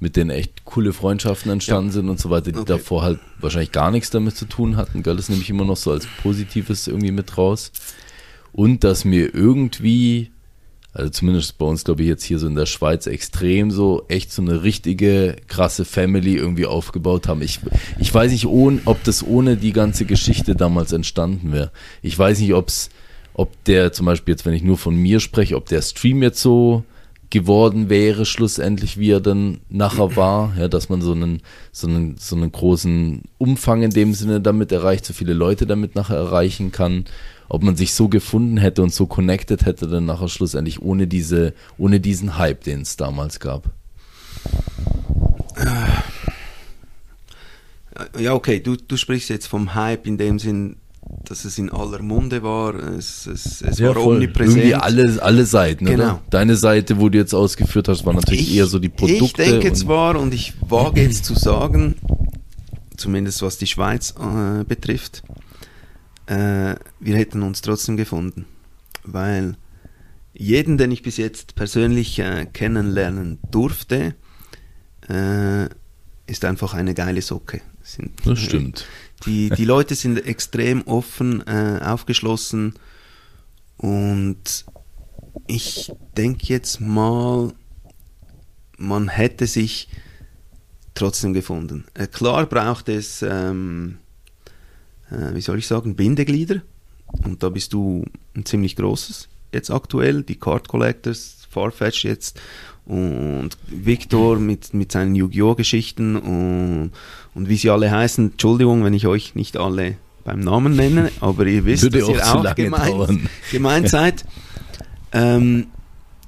Speaker 1: mit denen echt coole Freundschaften entstanden
Speaker 2: Ja.
Speaker 1: sind und so weiter, die
Speaker 2: Okay.
Speaker 1: davor halt wahrscheinlich gar nichts damit zu tun hatten. Gell? Das nehme ich immer noch so als Positives irgendwie mit raus. Und dass mir irgendwie, also zumindest bei uns, glaube ich, jetzt hier so in der Schweiz extrem so, echt so eine richtige krasse Family irgendwie aufgebaut haben. Ich, ich weiß nicht, ohne, ob das ohne die ganze Geschichte damals entstanden wäre. Ich weiß nicht, ob's, ob der zum Beispiel jetzt, wenn ich nur von mir spreche, ob der Stream jetzt so geworden wäre, schlussendlich, wie er dann nachher war, ja, dass man so einen, so einen, so einen großen Umfang in dem Sinne damit erreicht, so viele Leute damit nachher erreichen kann, ob man sich so gefunden hätte und so connected hätte dann nachher schlussendlich ohne diese, ohne diesen Hype, den es damals gab.
Speaker 2: Ja, okay, du, du sprichst jetzt vom Hype in dem Sinn, dass es in aller Munde war, es, es, es war omnipräsent.
Speaker 1: Irgendwie alle, alle Seiten,
Speaker 2: Genau.
Speaker 1: oder? Deine Seite, wo du jetzt ausgeführt hast, war natürlich eher so die Produkte.
Speaker 2: Ich denke
Speaker 1: und-
Speaker 2: zwar, und ich wage jetzt zu sagen, zumindest was die Schweiz äh, betrifft, äh, wir hätten uns trotzdem gefunden. Weil jeden, den ich bis jetzt persönlich äh, kennenlernen durfte, äh, ist einfach eine geile Socke. Sind,
Speaker 1: Das stimmt.
Speaker 2: Die, die Leute sind extrem offen, äh, aufgeschlossen und ich denke jetzt mal, man hätte sich trotzdem gefunden. Äh, klar braucht es, ähm, äh, wie soll ich sagen, Bindeglieder und da bist du ein ziemlich großes jetzt aktuell, die Card Collectors, Farfetch jetzt und Victor mit, mit seinen Yu-Gi-Oh! Geschichten und, und wie sie alle heißen. Entschuldigung, wenn ich euch nicht alle beim Namen nenne, aber ihr wisst,
Speaker 1: Würde
Speaker 2: dass ihr
Speaker 1: auch zu
Speaker 2: auch gemeint, gemeint seid. Ähm,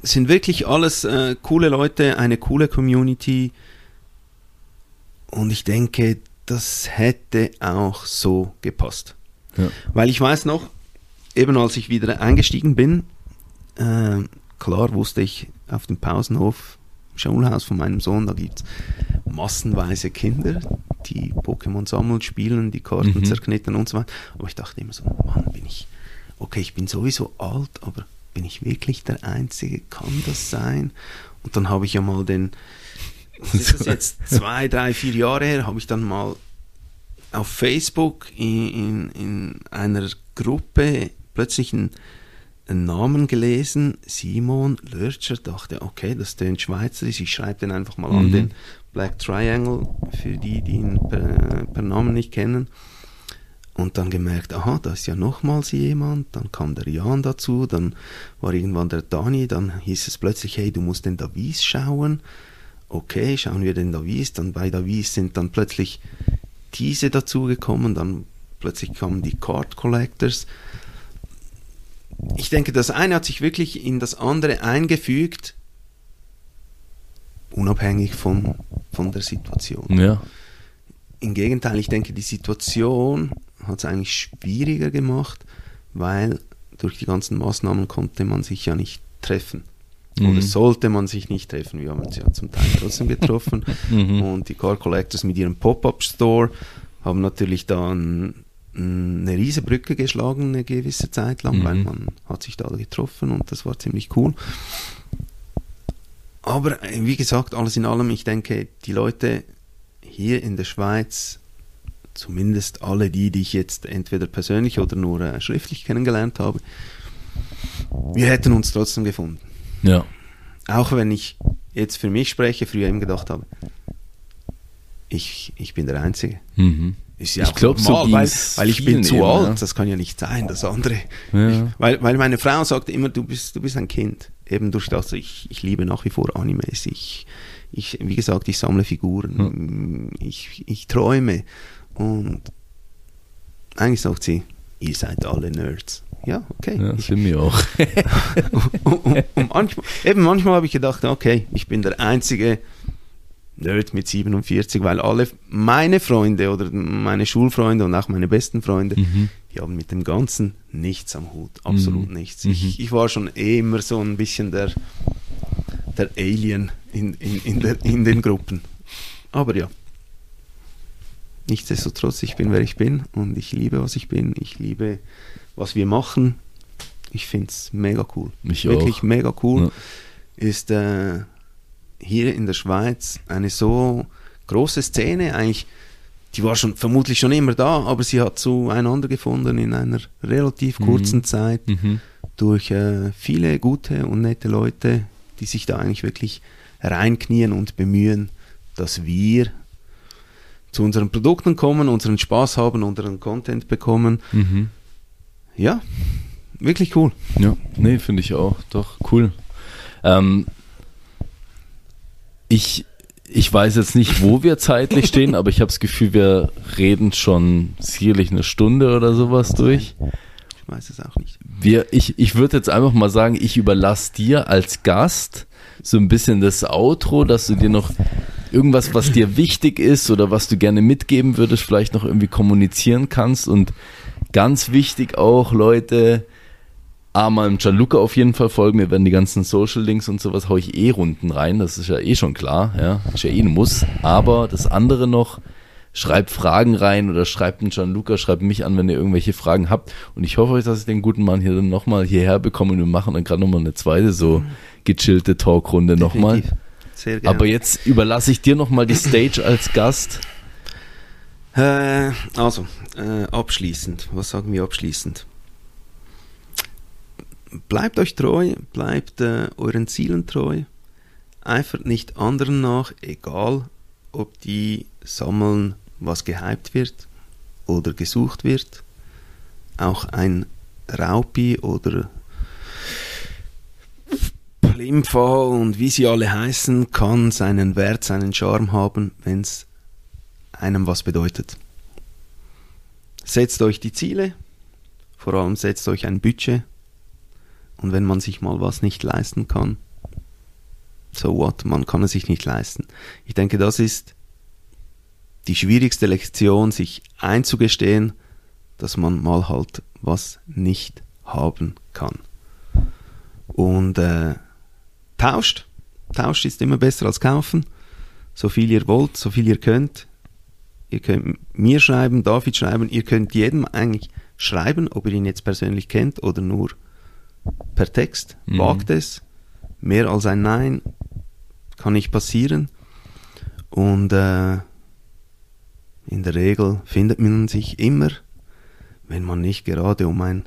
Speaker 2: sind wirklich alles äh, coole Leute, eine coole Community und ich denke, das hätte auch so gepasst.
Speaker 1: Ja.
Speaker 2: Weil ich weiß noch, eben als ich wieder eingestiegen bin, äh, klar wusste ich auf dem Pausenhof, im Schulhaus von meinem Sohn, da gibt es massenweise Kinder, die Pokémon sammeln, spielen, die Karten
Speaker 1: Mhm.
Speaker 2: zerknittern und so weiter. Aber ich dachte immer so, Mann, bin ich, okay, ich bin sowieso alt, aber bin ich wirklich der Einzige? Kann das sein? Und dann habe ich ja mal den, was ist das jetzt, zwei, drei, vier Jahre her, habe ich dann mal auf Facebook in, in, in einer Gruppe plötzlich einen, einen Namen gelesen, Simon Lörtscher, dachte, okay, das tönt schweizerisch, ich schreibe den einfach mal an,
Speaker 1: Mhm.
Speaker 2: den Black Triangle, für die, die ihn per, per Namen nicht kennen. und dann gemerkt, aha, da ist ja nochmals jemand, dann kam der Jan dazu, dann war irgendwann der Dani, dann hieß es plötzlich, hey, du musst den Davies schauen. Okay, schauen wir den Davies, dann bei Davies sind dann plötzlich diese dazugekommen, dann plötzlich kamen die Card Collectors. Ich denke, das eine hat sich wirklich in das andere eingefügt, unabhängig von, von der Situation.
Speaker 1: Ja.
Speaker 2: Im Gegenteil, ich denke, die Situation hat es eigentlich schwieriger gemacht, weil durch die ganzen Maßnahmen konnte man sich ja nicht treffen.
Speaker 1: Mhm.
Speaker 2: Oder sollte man sich nicht treffen. Wir haben uns ja zum Teil trotzdem getroffen.
Speaker 1: Mhm.
Speaker 2: Und die Car Collectors mit ihrem Pop-Up-Store haben natürlich dann eine riese Brücke geschlagen eine gewisse Zeit lang,
Speaker 1: Mhm.
Speaker 2: weil man hat sich da getroffen und das war ziemlich cool. Aber äh, wie gesagt, alles in allem, ich denke, die Leute hier in der Schweiz, zumindest alle die, die ich jetzt entweder persönlich oder nur äh, schriftlich kennengelernt habe, wir hätten uns trotzdem gefunden.
Speaker 1: Ja.
Speaker 2: Auch wenn ich jetzt für mich spreche, früher eben gedacht habe, ich, ich bin der Einzige.
Speaker 1: Mhm.
Speaker 2: Ja
Speaker 1: Ich
Speaker 2: auch
Speaker 1: glaub, so
Speaker 2: weil, weil ich bin zu
Speaker 1: eben,
Speaker 2: alt,
Speaker 1: ja.
Speaker 2: das kann ja nicht sein, das andere.
Speaker 1: Ja.
Speaker 2: Ich, weil, weil meine Frau sagt immer, du bist, du bist ein Kind. Eben durch das, ich, ich liebe nach wie vor Animes. Ich, ich, wie gesagt, ich sammle Figuren, ich, ich träume. Und eigentlich sagt sie, ihr seid alle Nerds. Ja, okay.
Speaker 1: Ja,
Speaker 2: Ich,
Speaker 1: sind wir auch.
Speaker 2: und, und, und manchmal, eben manchmal habe ich gedacht, okay, ich bin der einzige Nerd mit 47, weil alle meine Freunde oder meine Schulfreunde und auch meine besten Freunde,
Speaker 1: Mhm.
Speaker 2: die haben mit dem Ganzen nichts am Hut, absolut
Speaker 1: Mhm.
Speaker 2: nichts.
Speaker 1: Mhm.
Speaker 2: Ich, ich war schon eh immer so ein bisschen der, der Alien in, in, in, der, in den Gruppen. Aber ja, nichtsdestotrotz, ich bin wer ich bin und ich liebe, was ich bin. Ich liebe, was wir machen. Ich finde es mega cool.
Speaker 1: Ich
Speaker 2: Wirklich
Speaker 1: auch.
Speaker 2: mega cool.
Speaker 1: Ja.
Speaker 2: Ist äh, hier in der Schweiz eine so große Szene, eigentlich, die war schon vermutlich schon immer da, aber sie hat zueinander gefunden in einer relativ
Speaker 1: Mhm.
Speaker 2: kurzen Zeit
Speaker 1: Mhm.
Speaker 2: durch äh, viele gute und nette Leute, die sich da eigentlich wirklich reinknien und bemühen, dass wir zu unseren Produkten kommen, unseren Spaß haben, unseren Content bekommen.
Speaker 1: Mhm.
Speaker 2: Ja, wirklich cool.
Speaker 1: Ja, nee, finde ich auch. Doch, cool. Ähm, ich, ich weiß jetzt nicht, wo wir zeitlich stehen, aber ich habe das Gefühl, wir reden schon sicherlich eine Stunde oder sowas durch.
Speaker 2: Ich weiß es auch nicht.
Speaker 1: Wir, ich ich würde jetzt einfach mal sagen, ich überlasse dir als Gast so ein bisschen das Outro, dass du dir noch irgendwas, was dir wichtig ist oder was du gerne mitgeben würdest, vielleicht noch irgendwie kommunizieren kannst. Und ganz wichtig auch, Leute, einmal im Gianluca auf jeden Fall folgen. Wir werden die ganzen Social Links und sowas hau ich eh runden rein. Das ist ja eh schon klar, ja. Ist ja eh ein Muss. Aber das andere noch, schreibt Fragen rein oder schreibt einen Gianluca, schreibt mich an, wenn ihr irgendwelche Fragen habt. Und ich hoffe euch, dass ich den guten Mann hier dann nochmal hierher bekomme und wir machen dann gerade nochmal eine zweite so gechillte Talkrunde nochmal. Aber jetzt überlasse ich dir nochmal die Stage als Gast.
Speaker 2: Äh, also, äh, abschließend. Was sagen wir abschließend? Bleibt euch treu, bleibt äh, euren Zielen treu. Eifert nicht anderen nach, egal ob die sammeln, was gehypt wird oder gesucht wird. Auch ein Raupi oder Plimfa und wie sie alle heißen, kann seinen Wert, seinen Charme haben, wenn es einem was bedeutet. Setzt euch die Ziele, vor allem setzt euch ein Budget und wenn man sich mal was nicht leisten kann, so what, man kann es sich nicht leisten. Ich denke, das ist die schwierigste Lektion, sich einzugestehen, dass man mal halt was nicht haben kann. Und äh, tauscht. Tauscht ist immer besser als kaufen. So viel ihr wollt, so viel ihr könnt. Ihr könnt mir schreiben, David schreiben. Ihr könnt jedem eigentlich schreiben, ob ihr ihn jetzt persönlich kennt oder nur per Text.
Speaker 1: Mhm.
Speaker 2: Wagt es. Mehr als ein Nein kann nicht passieren. Und äh, in der Regel findet man sich immer, wenn man nicht gerade um ein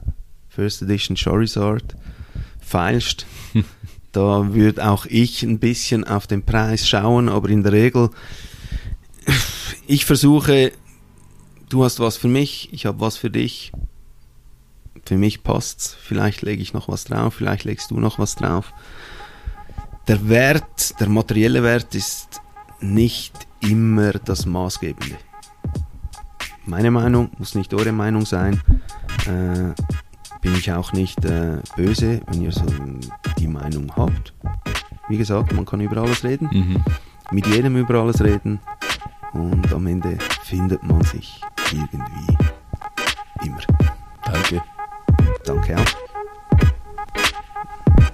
Speaker 2: First Edition Charizard feilscht. da würde auch ich ein bisschen auf den Preis schauen, aber in der Regel, ich versuche du hast was für mich, ich habe was für dich. Für mich passt's. Vielleicht lege ich noch was drauf, vielleicht legst du noch was drauf. Der Wert, der materielle Wert ist nicht immer das Maßgebende. Meine Meinung muss nicht eure Meinung sein. Äh, bin ich auch nicht äh, böse, wenn ihr so die Meinung habt. Wie gesagt, man kann über alles reden,
Speaker 1: Mhm.
Speaker 2: mit jedem über alles reden und am Ende findet man sich irgendwie immer.
Speaker 1: Danke.
Speaker 2: Danke auch.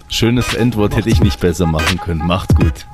Speaker 1: Schönes Endwort hätte ich nicht besser machen können. Macht's gut.